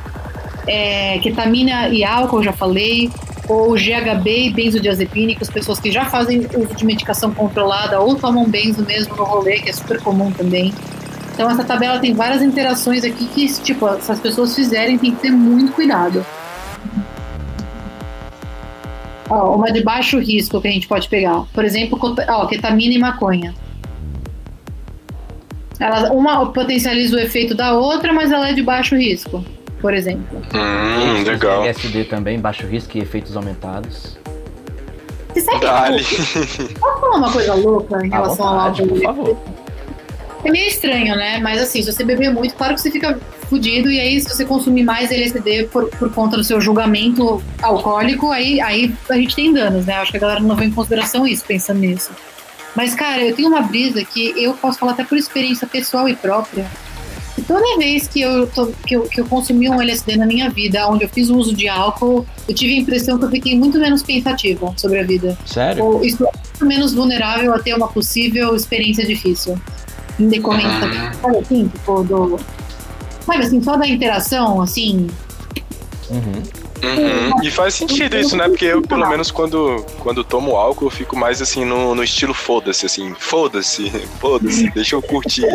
É, ketamina e álcool, já falei. ou GHB e benzodiazepínicos, pessoas que já fazem uso de medicação controlada ou tomam benzo mesmo no rolê, que é super comum também. Então essa tabela tem várias interações aqui que, tipo, se as pessoas fizerem, tem que ter muito cuidado. Ó, uma de baixo risco que a gente pode pegar. Por exemplo, ó, ketamina e maconha. Ela, uma potencializa o efeito da outra, mas ela é de baixo risco, por exemplo. Hum, legal. LSD também, baixo risco e efeitos aumentados. Você sabe Dale. Posso falar uma coisa louca em relação ao álcool? Por favor. É meio estranho, né? Mas assim, se você beber muito, claro que você fica fudido, e aí se você consumir mais LSD por, por conta do seu julgamento alcoólico, aí, aí a gente tem danos, né? Acho que a galera não levou em consideração isso, pensando nisso. Mas, cara, eu tenho uma brisa que eu posso falar até por experiência pessoal e própria. E toda vez que eu, tô, que, eu, que eu consumi um LSD na minha vida, onde eu fiz o uso de álcool, eu tive a impressão que eu fiquei muito menos pensativa sobre a vida. Sério? Ou estou muito menos vulnerável a ter uma possível experiência difícil. Em decorrência, uhum. sabe assim, tipo, do. Sabe assim, só da interação, assim. Uhum. Uhum. E faz sentido isso, né? Porque eu, pelo menos, quando, quando tomo álcool, eu fico mais assim no, no estilo foda-se, assim, foda-se, foda-se, deixa eu curtir.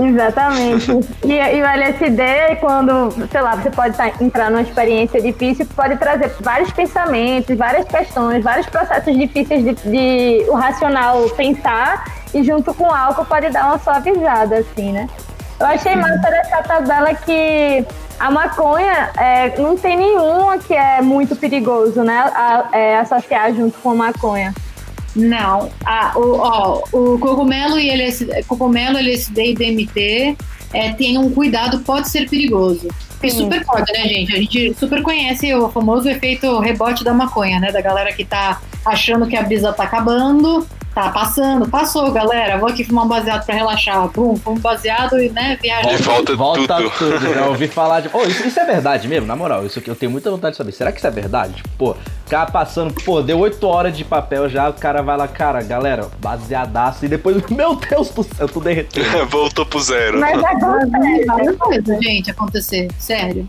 Exatamente. e, e, o LSD, quando, sei lá, você pode tá, entrar numa experiência difícil, pode trazer vários pensamentos, várias questões, vários processos difíceis de, de o racional pensar, e junto com álcool pode dar uma suavizada, assim, né? Eu achei massa dessa tabela que a maconha é, não tem nenhuma que é muito perigoso, né? A, é, associar junto com a maconha. Não. Ah, o, ó, o cogumelo e LSD, cogumelo, LSD e DMT é, tem um cuidado, pode ser perigoso. E super pode, né, gente? A gente super conhece o famoso efeito rebote da maconha, né? Da galera que tá achando que a brisa tá acabando, Tá passando, passou, galera. Vou aqui fumar um baseado pra relaxar. Pum, fumo baseado e, né, viagem. De volta, volta tudo. tudo. Já ouvi falar de. Pô, isso, isso, é verdade mesmo, na moral. Isso aqui eu tenho muita vontade de saber. Será que isso é verdade? Tipo, pô, cara passando, pô, deu 8 horas de papel já, o cara vai lá, cara, galera, baseadaço. E depois, meu Deus do céu, eu tô derretendo. Voltou pro zero. Mas acontece, gente, acontecer. Sério.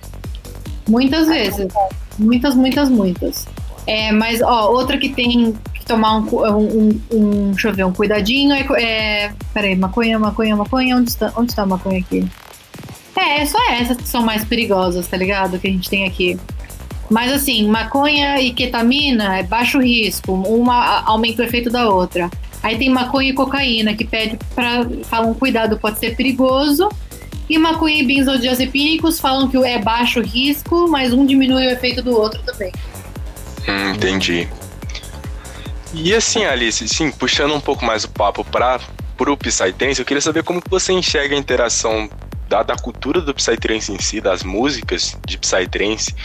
Muitas vezes. Muitas, muitas, muitas. É, mas, ó, outra que tem tomar um, um, um, deixa eu ver, um cuidadinho. É, é, peraí, maconha, maconha, maconha. Onde está, onde está a maconha aqui? É, é só essas que são mais perigosas, tá ligado? Que a gente tem aqui. Mas assim, maconha e ketamina é baixo risco, uma aumenta o efeito da outra. Aí tem maconha e cocaína, que pede para falam cuidado, pode ser perigoso. E maconha e benzodiazepínicos falam que é baixo risco, mas um diminui o efeito do outro também. Hum, entendi. E assim, Alice, sim, puxando um pouco mais o papo para o Psytrance, eu queria saber como você enxerga a interação da, da cultura do Psytrance em si, das músicas de Psytrance,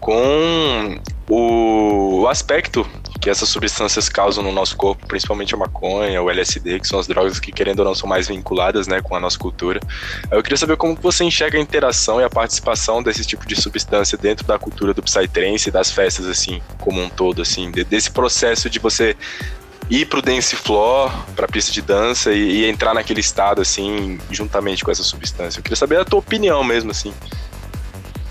com o, o aspecto que essas substâncias causam no nosso corpo, principalmente a maconha, o LSD, que são as drogas que, querendo ou não, são mais vinculadas né, com a nossa cultura. Eu queria saber como você enxerga a interação e a participação desse tipo de substância dentro da cultura do Psytrance e das festas, assim, como um todo, assim, desse processo de você ir pro dance floor, pra pista de dança e, e, entrar naquele estado, assim, juntamente com essa substância. Eu queria saber a tua opinião mesmo, assim.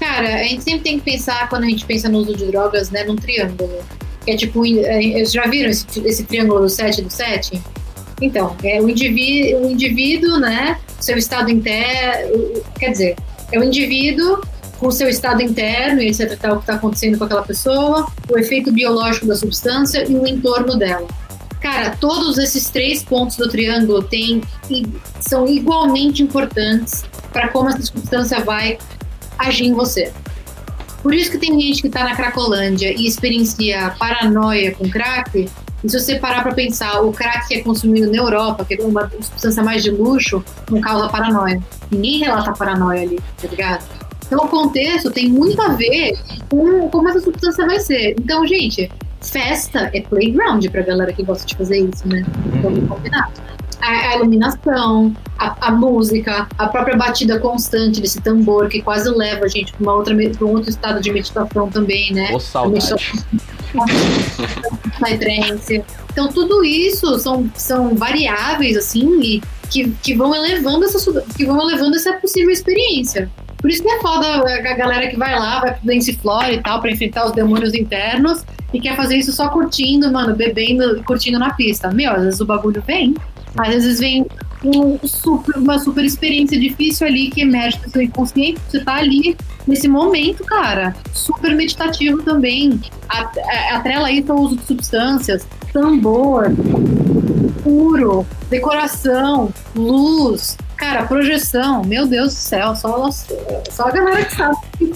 Cara, a gente sempre tem que pensar, quando a gente pensa no uso de drogas, né, num triângulo que é tipo, é, já viram esse, esse triângulo do 7 do 7? Então, é o indivíduo, o indivíduo, né, seu estado interno, quer dizer, é o indivíduo com seu estado interno e etc, tal, o que está acontecendo com aquela pessoa, o efeito biológico da substância e o entorno dela. Cara, todos esses três pontos do triângulo têm, são igualmente importantes para como essa substância vai agir em você. Por isso que tem gente que está na Cracolândia e experiencia paranoia com crack. E se você parar para pensar, o crack que é consumido na Europa, que é uma substância mais de luxo, não causa paranoia. Ninguém relata paranoia ali, tá ligado? Então o contexto tem muito a ver com como essa substância vai ser. Então, gente, festa é playground pra galera que gosta de fazer isso, né? Vamos combinar a, iluminação, a, a, música, a própria batida constante desse tambor que quase leva a gente para outra para um outro estado de meditação também, né? Ô, saudade. Então tudo isso são, são variáveis assim e que, que vão elevando essa que vão elevando essa possível experiência. Por isso que é foda a galera que vai lá, vai pro Dance Floor e tal, pra enfrentar os demônios internos e quer fazer isso só curtindo, mano, bebendo, curtindo na pista. Meu, às vezes o bagulho vem. Às vezes vem um super, uma super experiência difícil ali que emerge do seu inconsciente. Você tá ali nesse momento, cara. Super meditativo também. Atrela isso ao uso de substâncias, tambor, puro, decoração, luz, Cara, projeção, meu Deus do céu, só, só a galera que sabe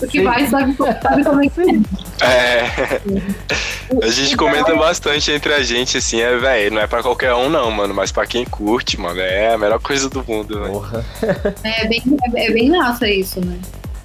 que vai sabe, sabe como é que é. É. A gente então, comenta bastante entre a gente, assim, é, velho, não é pra qualquer um, não, mano, mas pra quem curte, mano, é a melhor coisa do mundo, Porra. É bem, é, é bem massa isso, né?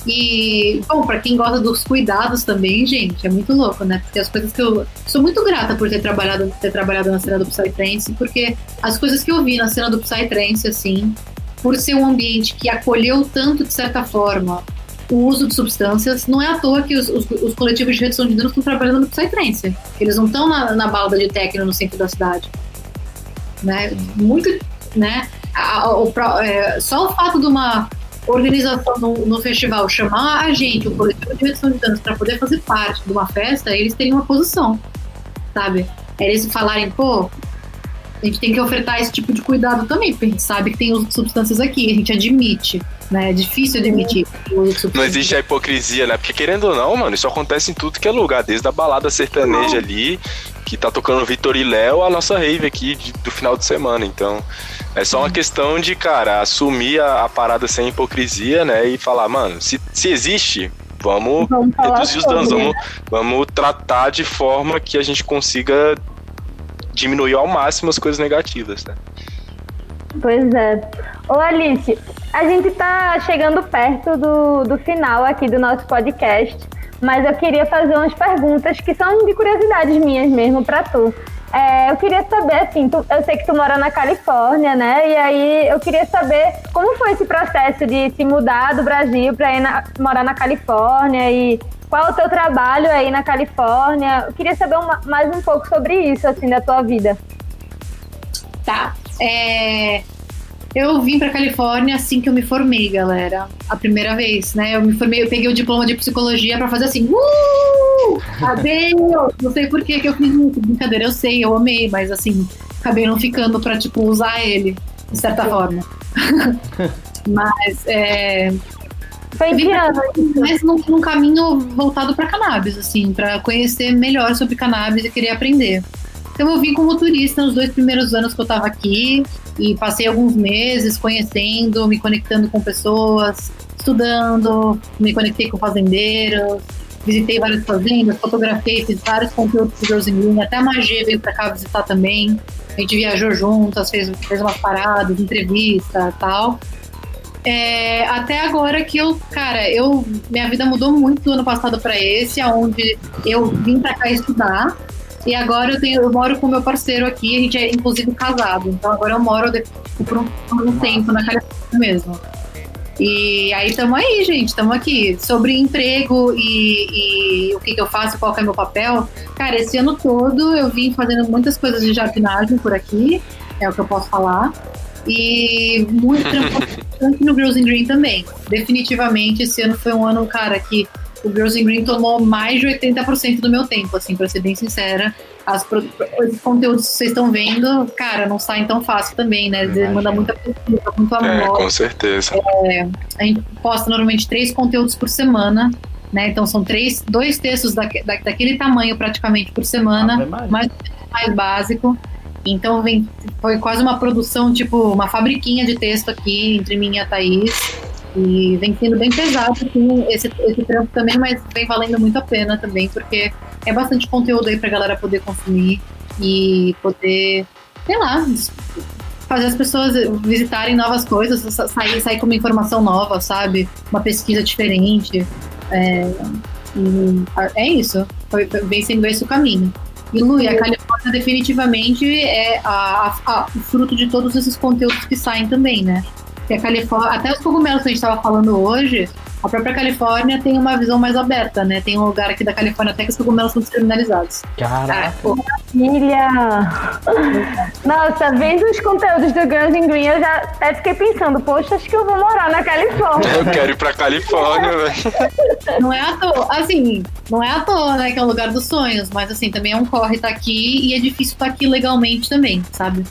E, bom, pra quem gosta dos cuidados também, gente, é muito louco, né? Porque as coisas que eu. Sou muito grata por ter trabalhado, ter trabalhado na cena do Psytrance, porque as coisas que eu vi na cena do Psytrance, assim, por ser um ambiente que acolheu tanto, de certa forma, o uso de substâncias, não é à toa que os, os, os coletivos de redução de danos estão trabalhando no Psytrance. Eles não estão na, na balda de técnico no centro da cidade. Né? Muito, né? A, o, é, só o fato de uma organização no, no, festival chamar a gente, o coletivo de redução de danos, para poder fazer parte de uma festa, eles teriam uma posição, sabe? Eles falarem, pô, a gente tem que ofertar esse tipo de cuidado também, porque a gente sabe que tem uso de substâncias aqui, a gente admite, né? É difícil admitir. Não existe a hipocrisia, né? Porque querendo ou não, mano, isso acontece em tudo que é lugar, desde a balada sertaneja não. ali, que tá tocando Vitor e Léo, a nossa rave aqui de, do final de semana. Então, é só uma questão de, cara, assumir a, a, parada sem hipocrisia, né? E falar, mano, se, se existe, vamos, vamos reduzir os danos, vamos, vamos tratar de forma que a gente consiga diminuiu ao máximo as coisas negativas, né? Pois é. Ô Alice, a gente tá chegando perto do, do final aqui do nosso podcast, mas eu queria fazer umas perguntas que são de curiosidades minhas mesmo para tu. É, eu queria saber, assim, tu, eu sei que tu mora na Califórnia, né? E aí eu queria saber como foi esse processo de se mudar do Brasil para ir na, morar na Califórnia e qual o teu trabalho aí na Califórnia? Eu queria saber uma, mais um pouco sobre isso, assim, da tua vida. Tá. É, eu vim para Califórnia assim que eu me formei, galera. A primeira vez, né? Eu me formei, eu peguei o diploma de psicologia para fazer assim, uh! Adeus! Não sei por que que eu fiz isso. Brincadeira, eu sei, eu amei, mas assim, acabei não ficando para tipo usar ele de certa forma. mas é, foi indiano. Mas num, num caminho voltado para cannabis, assim, para conhecer melhor sobre cannabis e querer aprender. Então eu vim como turista nos dois primeiros anos que eu estava aqui e passei alguns meses conhecendo, me conectando com pessoas, estudando, me conectei com fazendeiros, visitei várias fazendas, fotografei, fiz vários conteúdos pro Girls in Green, até a Magia veio para cá visitar também. A gente viajou juntas, fez, fez umas paradas, entrevista tal. É, até agora que eu, cara, eu minha vida mudou muito do ano passado para esse, aonde eu vim para cá estudar e agora eu tenho, eu moro com meu parceiro aqui, a gente é inclusive casado, então agora eu moro por um, por um tempo na Califórnia mesmo. E aí estamos aí, gente, estamos aqui. Sobre emprego e, e, o que, que eu faço, qual é o meu papel. Cara, esse ano todo eu vim fazendo muitas coisas de jardinagem por aqui, é o que eu posso falar. E muito tranquilo no Girls in Green também. Definitivamente, esse ano foi um ano, cara, que o Girls in Green tomou mais de 80% do meu tempo, assim, pra ser bem sincera. As, os conteúdos que vocês estão vendo, cara, não saem tão fácil também, né? Manda muita pesquisa, muito amor. É, com certeza. É, a gente posta normalmente três conteúdos por semana. Né? Então são três, dois textos da, da, daquele tamanho praticamente por semana, mais, mais básico. Então vem, foi quase uma produção, tipo, uma fabriquinha de texto aqui entre mim e a Thaís. E vem sendo bem pesado assim, esse, esse trampo também, mas vem valendo muito a pena também, porque é bastante conteúdo aí pra galera poder consumir e poder, sei lá, fazer as pessoas visitarem novas coisas, sair, sair com uma informação nova, sabe? Uma pesquisa diferente. É, é isso. Foi, vem sendo esse o caminho. E Lui, a Califórnia definitivamente é a, a, a, o fruto de todos esses conteúdos que saem também, né? Que a Califórnia, até os cogumelos que a gente estava falando hoje, A própria Califórnia tem uma visão mais aberta, né? Tem um lugar aqui da Califórnia até que os cogumelos são descriminalizados. Caraca! Filha! Nossa, vendo os conteúdos do Guns N' Green, eu já até fiquei pensando, poxa, acho que eu vou morar na Califórnia. Eu quero ir pra Califórnia, velho. Não é à toa, assim, não é à toa, né, que é o lugar dos sonhos, mas assim, também é um corre estar tá aqui e é difícil estar tá aqui legalmente também, sabe?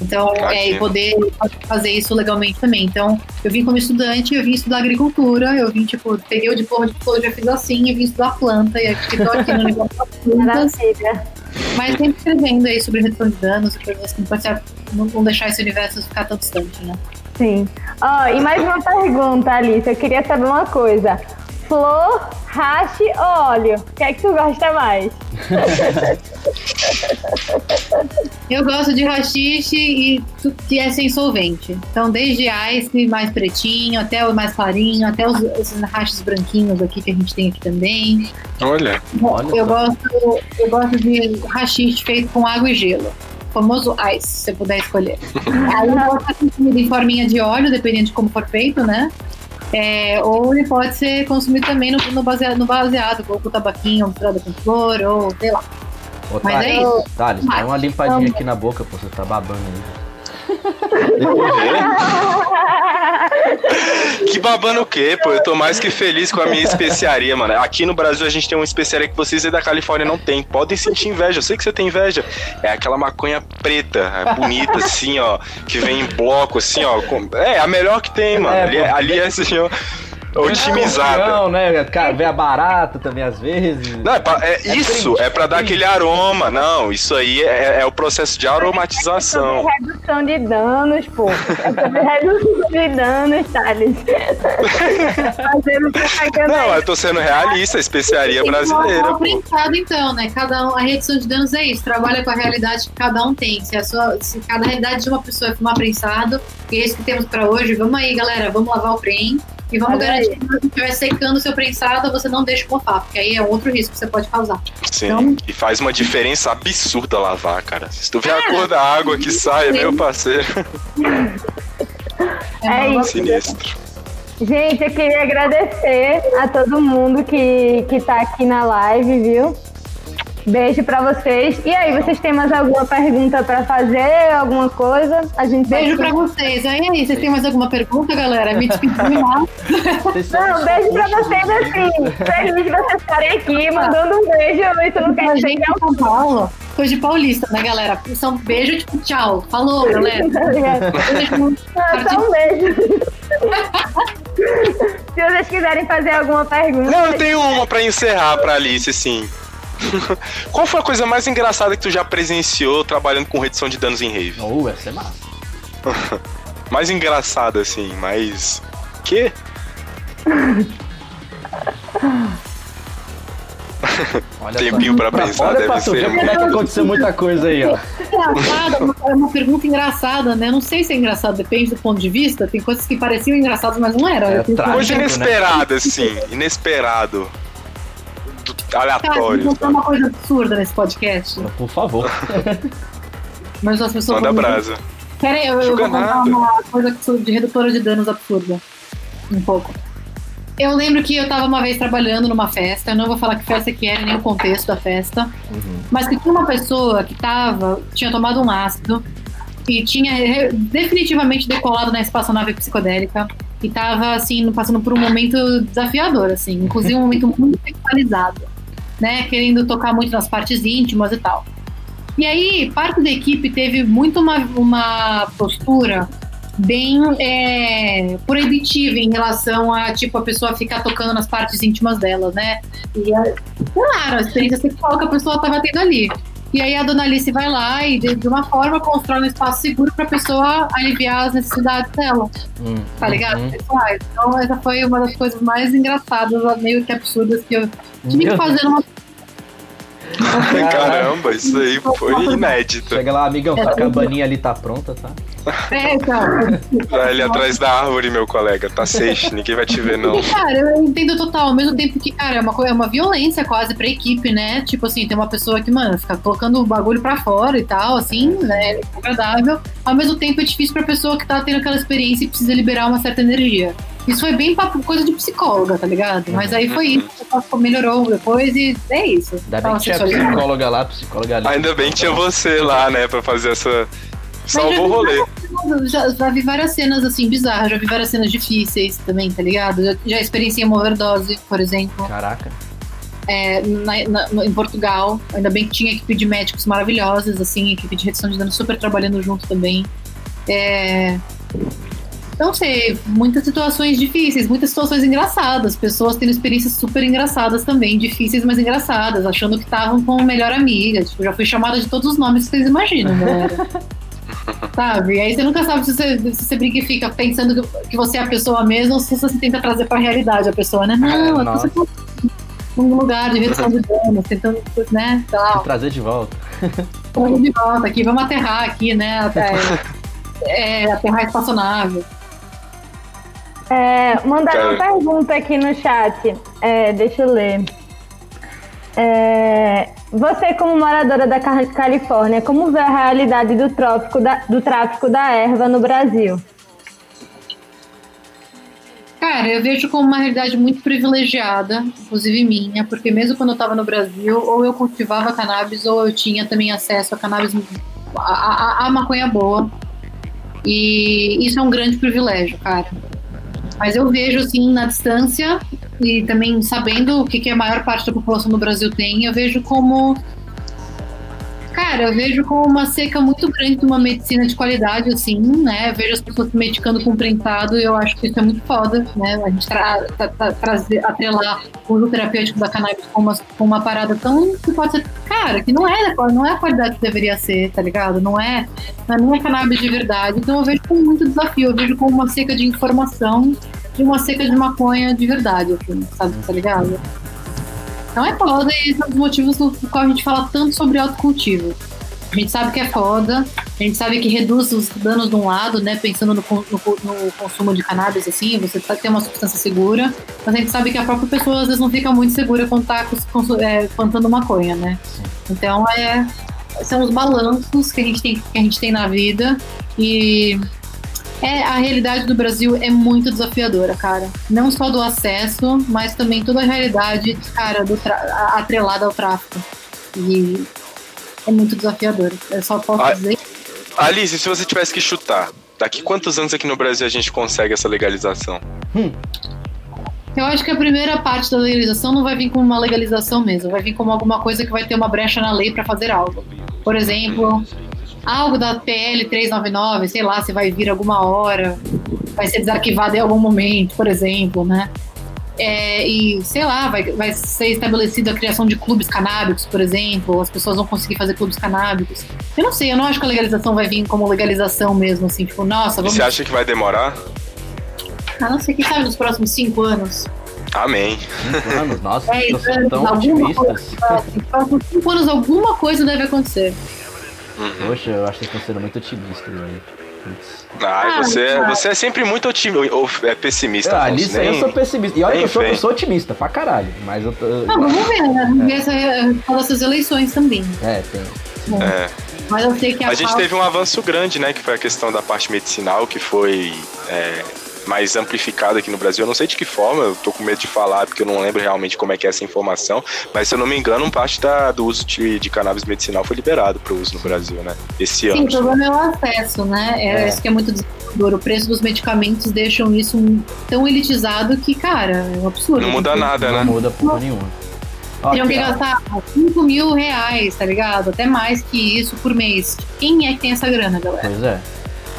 Então, é, e poder fazer isso legalmente também. Então, eu vim como estudante, eu vim estudar agricultura, eu vim, tipo, peguei o diploma de psicologia, fiz assim, e vim estudar planta, e aqui tô aqui no negócio das plantas. Mas sempre escrevendo aí sobre redução de danos e coisas assim, pra não deixar esse universo ficar tão distante, né? Sim. Oh, e mais uma pergunta, Alice. Eu queria saber uma coisa. Flor, hash ou óleo? O que é que tu gosta mais? Eu gosto de rachixe e que é sem solvente. Então, desde ice mais pretinho, até o mais clarinho, até os, esses hashes branquinhos aqui que a gente tem aqui também. Olha. Eu, gosto, eu gosto de rachixe feito com água e gelo famoso ice, se você puder escolher. Aí pode ser consumido em forminha de óleo, dependendo de como for feito, né? É, ou ele pode ser consumido também no, no baseado, no baseado, ou com tabaquinho misturado com flor, ou sei lá. Ô, Mas é isso. Thales, dá uma limpadinha aqui na boca, pô, você tá babando aí. Que babando o quê, pô? Eu tô mais que feliz com a minha especiaria, mano. Aqui no Brasil a gente tem uma especiaria que vocês aí da Califórnia não tem. Podem sentir inveja, eu sei que você tem inveja. É aquela maconha preta, é bonita, assim, ó, que vem em bloco, assim, ó. É, a melhor que tem, mano. É, ali, é, ali é assim, ó otimizada. Não, né? Vem barata também às vezes. Não, é, pra, é, é isso, é para dar aquele aroma. Não, isso aí é, é o processo de aromatização. É redução de danos, pô. É redução de danos, Thales. Não, eu tô sendo realista, especiaria brasileira. Prensado, então, né? Cada um, a redução de danos é isso. Trabalha com a realidade que cada um tem. Se, a sua, se cada realidade de uma pessoa é fumar prensado, e é isso que temos para hoje, vamos aí, galera, vamos lavar o prem e vamos Olha garantir aí. que quando estiver secando o seu prensado, você não deixa mofar, porque aí é outro risco que você pode causar. Sim, então, e faz uma diferença absurda lavar, cara. Se tu vê a cor da água que sai, meu parceiro. É, é isso. Sinistro. Gente, eu queria agradecer a todo mundo que, que tá aqui na live, viu? Beijo para vocês. E aí, vocês têm mais alguma pergunta para fazer? Alguma coisa? A gente Beijo para vocês. Aí, aí, vocês têm mais alguma pergunta, galera? Me despedir Não, beijo para vocês assim. Feliz de vocês estarem aqui, mandando um beijo. Isso não quer dizer que é São Paulo. Coisa de paulista, né, galera? São beijo, tipo, tchau. Falou, galera. Só um beijo. Se vocês quiserem fazer alguma pergunta. Não, eu tenho uma para encerrar para Alice, sim. Qual foi a coisa mais engraçada que tu já presenciou trabalhando com redução de danos em rave? Oh, essa é massa. mais engraçada, assim, mais. Que? Olha Tempinho pra, pra pensar, deve pra ser. Como é que aconteceu muita coisa aí, ó. Engraçado, é uma pergunta engraçada, né? Não sei se é engraçado, depende do ponto de vista. Tem coisas que pareciam engraçadas, mas não eram. É, Hoje inesperado, né? assim, inesperado aleatório. Cara, uma coisa absurda nesse podcast. Por favor. Mas as pessoas. Manda brasa. Peraí, eu, eu vou contar uma coisa de redutora de danos absurda. Um pouco. Eu lembro que eu estava uma vez trabalhando numa festa, eu não vou falar que festa que era, nem o contexto da festa, uhum. mas que tinha uma pessoa que tava, tinha tomado um ácido e tinha definitivamente decolado na espaçonave psicodélica e estava assim, passando por um momento desafiador, assim, inclusive um momento muito sexualizado né, querendo tocar muito nas partes íntimas e tal. E aí, parte da equipe teve muito uma, uma postura bem é, proibitiva em relação a, tipo, a pessoa ficar tocando nas partes íntimas dela, né? E, claro, a experiência sexual que a pessoa estava tendo ali. E aí a dona Alice vai lá e, de, uma forma, constrói um espaço seguro para a pessoa aliviar as necessidades dela. Hum, tá ligado? Hum. Então, essa foi uma das coisas mais engraçadas, meio que absurdas que eu tive que fazer numa Caramba, isso aí foi inédito. Chega lá, amigão, a cabaninha ali tá pronta, tá? É, cara. Vai ali atrás da árvore, meu colega. Tá safe, ninguém vai te ver, não. Cara, eu entendo total. Ao mesmo tempo que, cara, é uma, é uma violência quase pra equipe, né? Tipo assim, tem uma pessoa que, mano, fica colocando o bagulho pra fora e tal, assim, né? É agradável. Ao mesmo tempo é difícil pra pessoa que tá tendo aquela experiência e precisa liberar uma certa energia. Isso foi bem coisa de psicóloga, tá ligado? Mas aí foi isso, melhorou depois e é isso. Ainda bem que tinha psicóloga lá, psicóloga ali. Ainda bem que tinha você lá, né, pra fazer essa. Salvou o rolê. Já, já, vi várias cenas assim bizarras, já vi várias cenas difíceis também, tá ligado? Já, já experienciei uma overdose, por exemplo. Caraca. É, na, na, em Portugal, ainda bem que tinha equipe de médicos maravilhosos, assim, equipe de redução de danos super trabalhando junto também. É, não sei, muitas situações difíceis, muitas situações engraçadas, pessoas tendo experiências super engraçadas também, difíceis, mas engraçadas, achando que estavam com a melhor amiga. Tipo, já fui chamada de todos os nomes que vocês imaginam, galera. sabe? E aí você nunca sabe se você, se você brinca e fica pensando que você é a pessoa mesmo ou se você tenta trazer pra realidade a pessoa, né? Não, é, você tá num lugar de redução de danos, tentando, né? Tal. Trazer de volta. Trazer de volta aqui, vamos aterrar aqui, né? Até, é, aterrar a espaçonave. É, mandaram uma pergunta aqui no chat. É, deixa eu ler. É, você, como moradora da Califórnia, como vê a realidade do, trófico da, do tráfico da erva no Brasil? Cara, eu vejo como uma realidade muito privilegiada, inclusive minha, porque mesmo quando eu estava no Brasil, ou eu cultivava cannabis, ou eu tinha também acesso a cannabis, a, a, a maconha boa. E isso é um grande privilégio, cara. Mas eu vejo, assim, na distância e também sabendo o que, que a maior parte da população do Brasil tem, eu vejo como. Cara, eu vejo como uma seca muito grande de uma medicina de qualidade, assim, né? Eu vejo as pessoas se medicando com prensado e eu acho que isso é muito foda, né? A gente tra tra tra trazer, atrelar o uso terapêutico da cannabis com uma, com uma parada tão que pode ser. Cara, que não é, não é a qualidade que deveria ser, tá ligado? Não é, não é cannabis de verdade. Então eu vejo como muito desafio, eu vejo como uma seca de informação de uma seca de maconha de verdade, assim, sabe, tá ligado? Então é foda e esse é um dos motivos do qual a gente fala tanto sobre autocultivo. A gente sabe que é foda, a gente sabe que reduz os danos de um lado, né? Pensando no, no, no consumo de cannabis, assim, você tá, tem uma substância segura, mas a gente sabe que a própria pessoa às vezes não fica muito segura quando tá é, plantando maconha, né? Então é. São os balanços que a gente tem, que a gente tem na vida e é, a realidade do Brasil é muito desafiadora, cara. Não só do acesso, mas também toda a realidade, cara, do atrelada ao tráfico. E é muito desafiador. Eu só posso a dizer. Alice, se você tivesse que chutar, daqui quantos anos aqui no Brasil a gente consegue essa legalização? Hum. Eu acho que a primeira parte da legalização não vai vir como uma legalização mesmo, vai vir como alguma coisa que vai ter uma brecha na lei para fazer algo. Por exemplo, algo da PL 399, sei lá, se vai vir alguma hora, vai ser desarquivado em algum momento, por exemplo, né? É, e sei lá, vai, vai ser estabelecida a criação de clubes canábicos, por exemplo, as pessoas vão conseguir fazer clubes canábicos. Eu não sei, eu não acho que a legalização vai vir como legalização mesmo, assim, tipo, nossa, vamos. E você acha que vai demorar? Ah, não sei, quem sabe nos próximos cinco anos. Amém. Cinco anos, nossa, é, vocês tão otimistas. Coisa, nos próximos cinco anos alguma coisa deve acontecer. Uhum. Poxa, eu acho que vocês estão sendo muito otimistas, velho. Ah, ah você, é, você é sempre muito otimista, ou é pessimista. Ah, nisso aí eu sou pessimista. E olha que eu sou, eu sou, otimista pra caralho, mas eu tô... Não, vamos ver, né? Vamos ver essa, essas eleições também. É, tem. É. Mas eu sei que a, a gente teve um avanço grande, né? Que foi a questão da parte medicinal, que foi é, mais amplificado aqui no Brasil. Eu não sei de que forma, eu tô com medo de falar, porque eu não lembro realmente como é que é essa informação, mas se eu não me engano, parte da, do uso de, de cannabis medicinal foi liberado para uso no Brasil, né? Esse ano. Sim, o problema é o acesso, né? É, é. isso que é muito desafiador. O preço dos medicamentos deixam isso tão elitizado que, cara, é um absurdo. Não muda nada, né? Não muda porra nenhuma. Teriam okay. que gastar 5 mil reais, tá ligado? Até mais que isso por mês. Quem é que tem essa grana, galera? Pois é.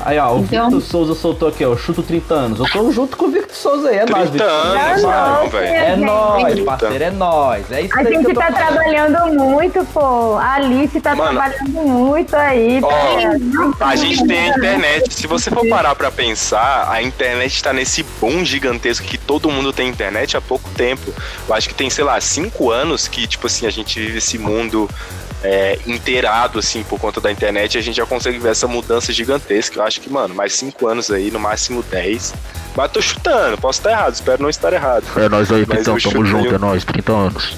Aí, ó, o então... Victor Souza soltou aqui, ó, chuto 30 anos. Eu tô junto com o Victor Souza aí, é 30 nóis, Victor. anos, não, velho. É nóis, parceiro, é nóis. É isso a gente tá falando. trabalhando muito, pô. A Alice tá Mano, trabalhando muito aí. Ó, tá a gente tem a internet. Se você for parar pra pensar, a internet tá nesse boom gigantesco que todo mundo tem internet há pouco tempo. Eu acho que tem, sei lá, 5 anos que, tipo assim, a gente vive esse mundo é, inteirado, assim, por conta da internet, a gente já consegue ver essa mudança gigantesca. Eu acho que, mano, mais 5 anos aí, no máximo 10. Mas tô chutando, posso estar errado, espero não estar errado. É nós aí, então, tamo junto, é nós, 30 anos.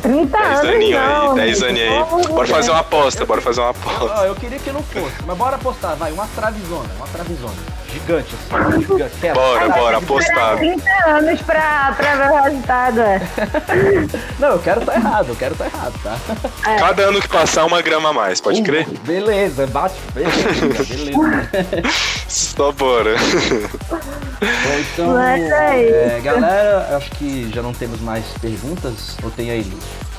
30 10 aninhos aí, 10 aninhos aí. Bora fazer uma aposta, bora fazer uma aposta. Ah, eu queria que não fosse, mas bora apostar, vai, uma travezona, uma travezona. Gigante, assim. Gigante. Bora, bora, apostado. 30 anos pra, pra ver o resultado, é. Não, eu quero tá errado, eu quero tá errado, tá? É. Cada ano que passar, uma grama a mais, pode uh, crer? Beleza, bate, beleza, beleza. Só bora. Bom, então, é, é galera, acho que já não temos mais perguntas, ou tem aí, Luz?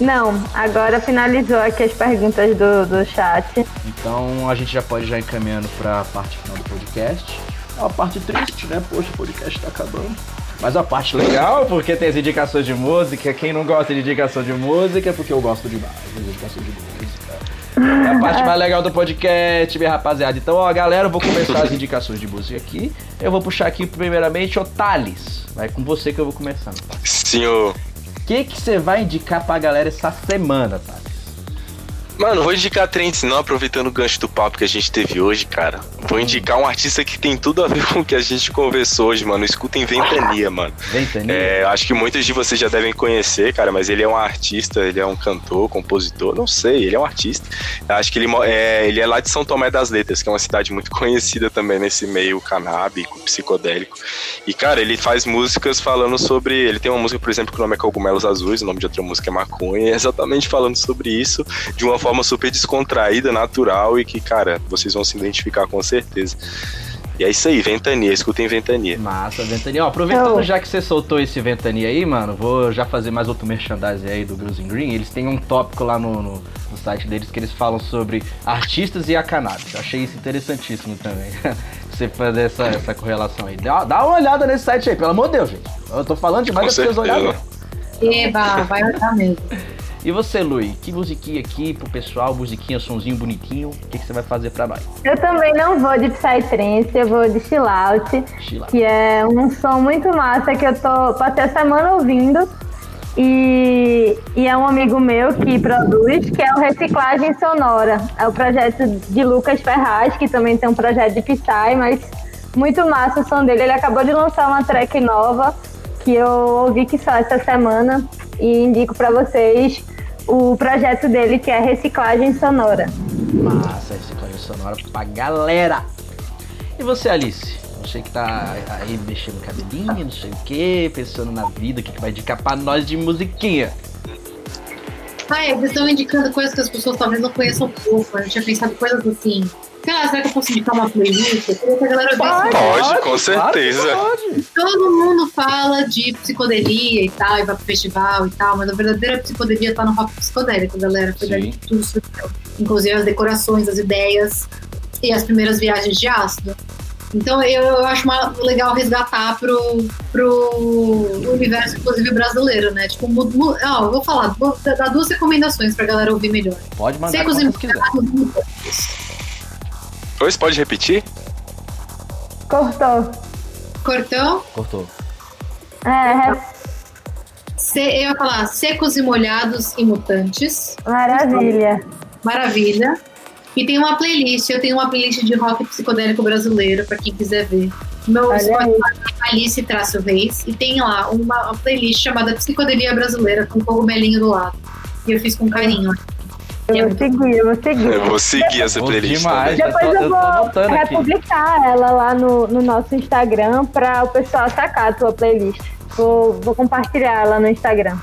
Não, agora finalizou aqui as perguntas do, do chat. Então a gente já pode já encaminhando para a parte final do podcast. É uma parte triste, né? Poxa, o podcast tá acabando. Mas a parte legal, porque tem as indicações de música. Quem não gosta de indicação de música, é porque eu gosto demais das indicações de música. É a parte mais legal do podcast, minha rapaziada. Então, ó, galera, eu vou começar as indicações de música aqui. Eu vou puxar aqui primeiramente o Thales. Vai com você que eu vou começar. Senhor que que você vai indicar pra galera essa semana, tá? Mano, vou indicar trends não, aproveitando o gancho do papo que a gente teve hoje, cara. Vou hum. indicar um artista que tem tudo a ver com o que a gente conversou hoje, mano. Escutem Ventania, mano. Ventania? É, acho que muitos de vocês já devem conhecer, cara, mas ele é um artista, ele é um cantor, compositor, não sei, ele é um artista. Acho que ele é, ele é lá de São Tomé das Letras, que é uma cidade muito conhecida também nesse meio canábico, psicodélico. E, cara, ele faz músicas falando sobre. Ele tem uma música, por exemplo, que o nome é Cogumelos Azuis, o nome de outra música é Maconha, exatamente falando sobre isso de uma forma forma super descontraída, natural e que, cara, vocês vão se identificar com certeza. E é isso aí, Ventania, escutem Ventania. Massa, Ventania. Ó, aproveitando oh. já que você soltou esse Ventania aí, mano, vou já fazer mais outro merchandising aí do Girls in Green. Eles têm um tópico lá no, no, no site deles que eles falam sobre artistas e a cannabis. achei isso interessantíssimo também. você fazer essa, essa correlação aí. Dá, dá uma olhada nesse site aí, pelo amor de Deus, gente. Eu tô falando demais, as pessoas olharem. Eba, vai olhar mesmo. E você, Lui, que musiquinha aqui pro pessoal, musiquinha, sonzinho bonitinho, o que, que você vai fazer pra nós? Eu também não vou de Psytrance, eu vou de Chill Out, chill out. que é um som muito massa que eu tô, passei a semana ouvindo. E, e, é um amigo meu que produz, que é o Reciclagem Sonora. É o projeto de Lucas Ferraz, que também tem um projeto de Psy, mas muito massa o som dele. Ele acabou de lançar uma track nova que eu ouvi que só essa semana e indico para vocês o projeto dele que é reciclagem sonora. Massa, reciclagem sonora pra galera. E você, Alice? Você que tá aí mexendo no cabelinho, não sei o que, pensando na vida, o que, que vai indicar pra nós de musiquinha? Ah, é, vocês estão indicando coisas que as pessoas talvez não conheçam pouco. Eu tinha pensado coisas assim Sei lá, será que eu posso indicar uma playlist? a galera pode, pode, com certeza. Pode. Todo mundo fala de psicodelia e tal, e vai pro festival e tal, mas a verdadeira psicodelia tá no rock psicodélico, galera. Foi daí tudo surgiu. Inclusive as decorações, as ideias e as primeiras viagens de ácido. Então eu, eu acho uma, legal resgatar pro, pro universo, inclusive brasileiro, né? Tipo, ó, eu vou falar, vou dar duas recomendações pra galera ouvir melhor. Pode mandar Secos e Oi, você pode repetir? Cortou. Cortou? Cortou. É. Se, eu ia falar secos e molhados e mutantes. Maravilha. Maravilha. E tem uma playlist, eu tenho uma playlist de rock psicodélico brasileiro, para quem quiser ver. Meu Spotify é Alice Traço Reis, e tem lá uma, playlist chamada Psicodelia Brasileira, com cogumelinho do lado. E eu fiz com carinho. Eu vou seguir, eu vou seguir. Eu vou seguir essa playlist. Demais, Depois eu, vou republicar ela lá no, no nosso Instagram para o pessoal sacar a tua playlist. Vou, vou compartilhar ela no Instagram.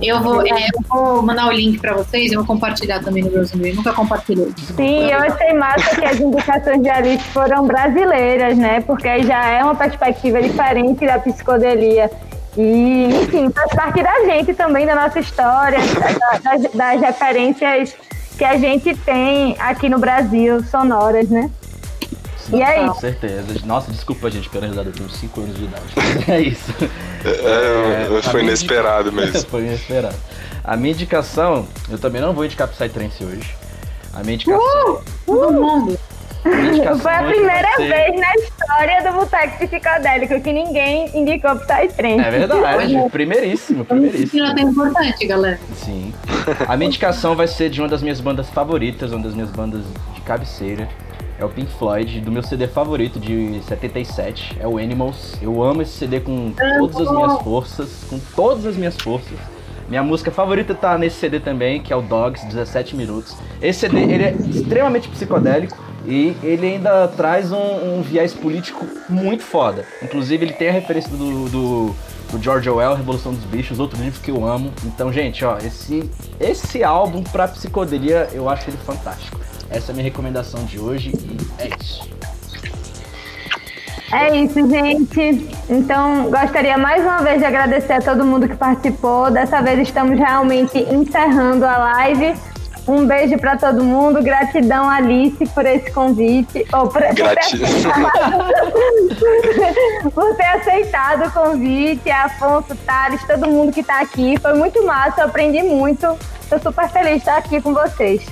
Eu vou, é, eu vou mandar o link para vocês e vou compartilhar também no meu e Nunca compartilhei. Sim, eu achei massa que as indicações de Alice foram brasileiras, né? Porque já é uma perspectiva diferente da psicodelia. E, enfim, faz parte da gente também, da nossa história, das, das referências que a gente tem aqui no Brasil, sonoras, né? Sim, e aí? Com certeza. Nossa, desculpa, gente, pela risada, eu tenho 5 anos de idade. É isso. É, é, foi inesperado indica... mesmo. foi inesperado. A minha indicação, eu também não vou indicar Psytrance hoje. A minha indicação. Uh, uh, todo mundo! Foi a primeira vez na história do Boteco Psicodélico que ninguém indicou Psytrance. É verdade, primeiríssimo, primeiríssimo. Isso é importante, galera. Sim. A minha indicação vai ser de uma das minhas bandas favoritas, uma das minhas bandas de cabeceira. É o Pink Floyd, do meu CD favorito de 77, é o Animals. Eu amo esse CD com todas as minhas forças, com todas as minhas forças. Minha música favorita tá nesse CD também, que é o Dogs, 17 minutos. Esse CD, ele é extremamente psicodélico, E ele ainda traz um, um viés político muito foda. Inclusive, ele tem a referência do, do, do George Orwell, Revolução dos Bichos, outro livro que eu amo. Então, gente, ó, esse, esse álbum pra psicodelia, eu acho ele fantástico. Essa é a minha recomendação de hoje e é isso. É isso, gente. Então, gostaria mais uma vez de agradecer a todo mundo que participou. Dessa vez estamos realmente encerrando a live. Um beijo para todo mundo. Gratidão, Alice, por esse convite. Oh, por, Gratidão. Por, ter aceitado o convite. Afonso, Thales, todo mundo que está aqui. Foi muito massa, eu aprendi muito. Estou super feliz de estar aqui com vocês.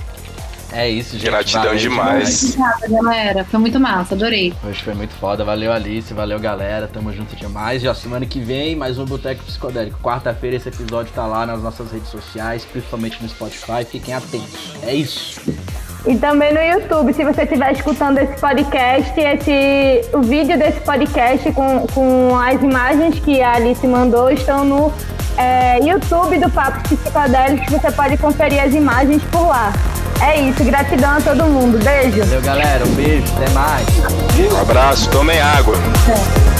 É isso, gente. Gratidão valeu, demais. Obrigada, galera. Foi muito massa, adorei. Hoje foi muito foda. Valeu, Alice. Valeu, galera. Tamo junto demais. E ó, semana que vem, mais um Boteco Psicodélico. Quarta-feira esse episódio tá lá nas nossas redes sociais, principalmente no Spotify. Fiquem atentos. É isso. E também no YouTube, se você estiver escutando esse podcast, esse, o vídeo desse podcast com, com as imagens que a Alice mandou estão no é, YouTube do Papo Psicodélicos. Você pode conferir as imagens por lá. É isso, gratidão a todo mundo. Beijo. Valeu, galera. Um beijo, até mais. Um abraço, tomem água. É.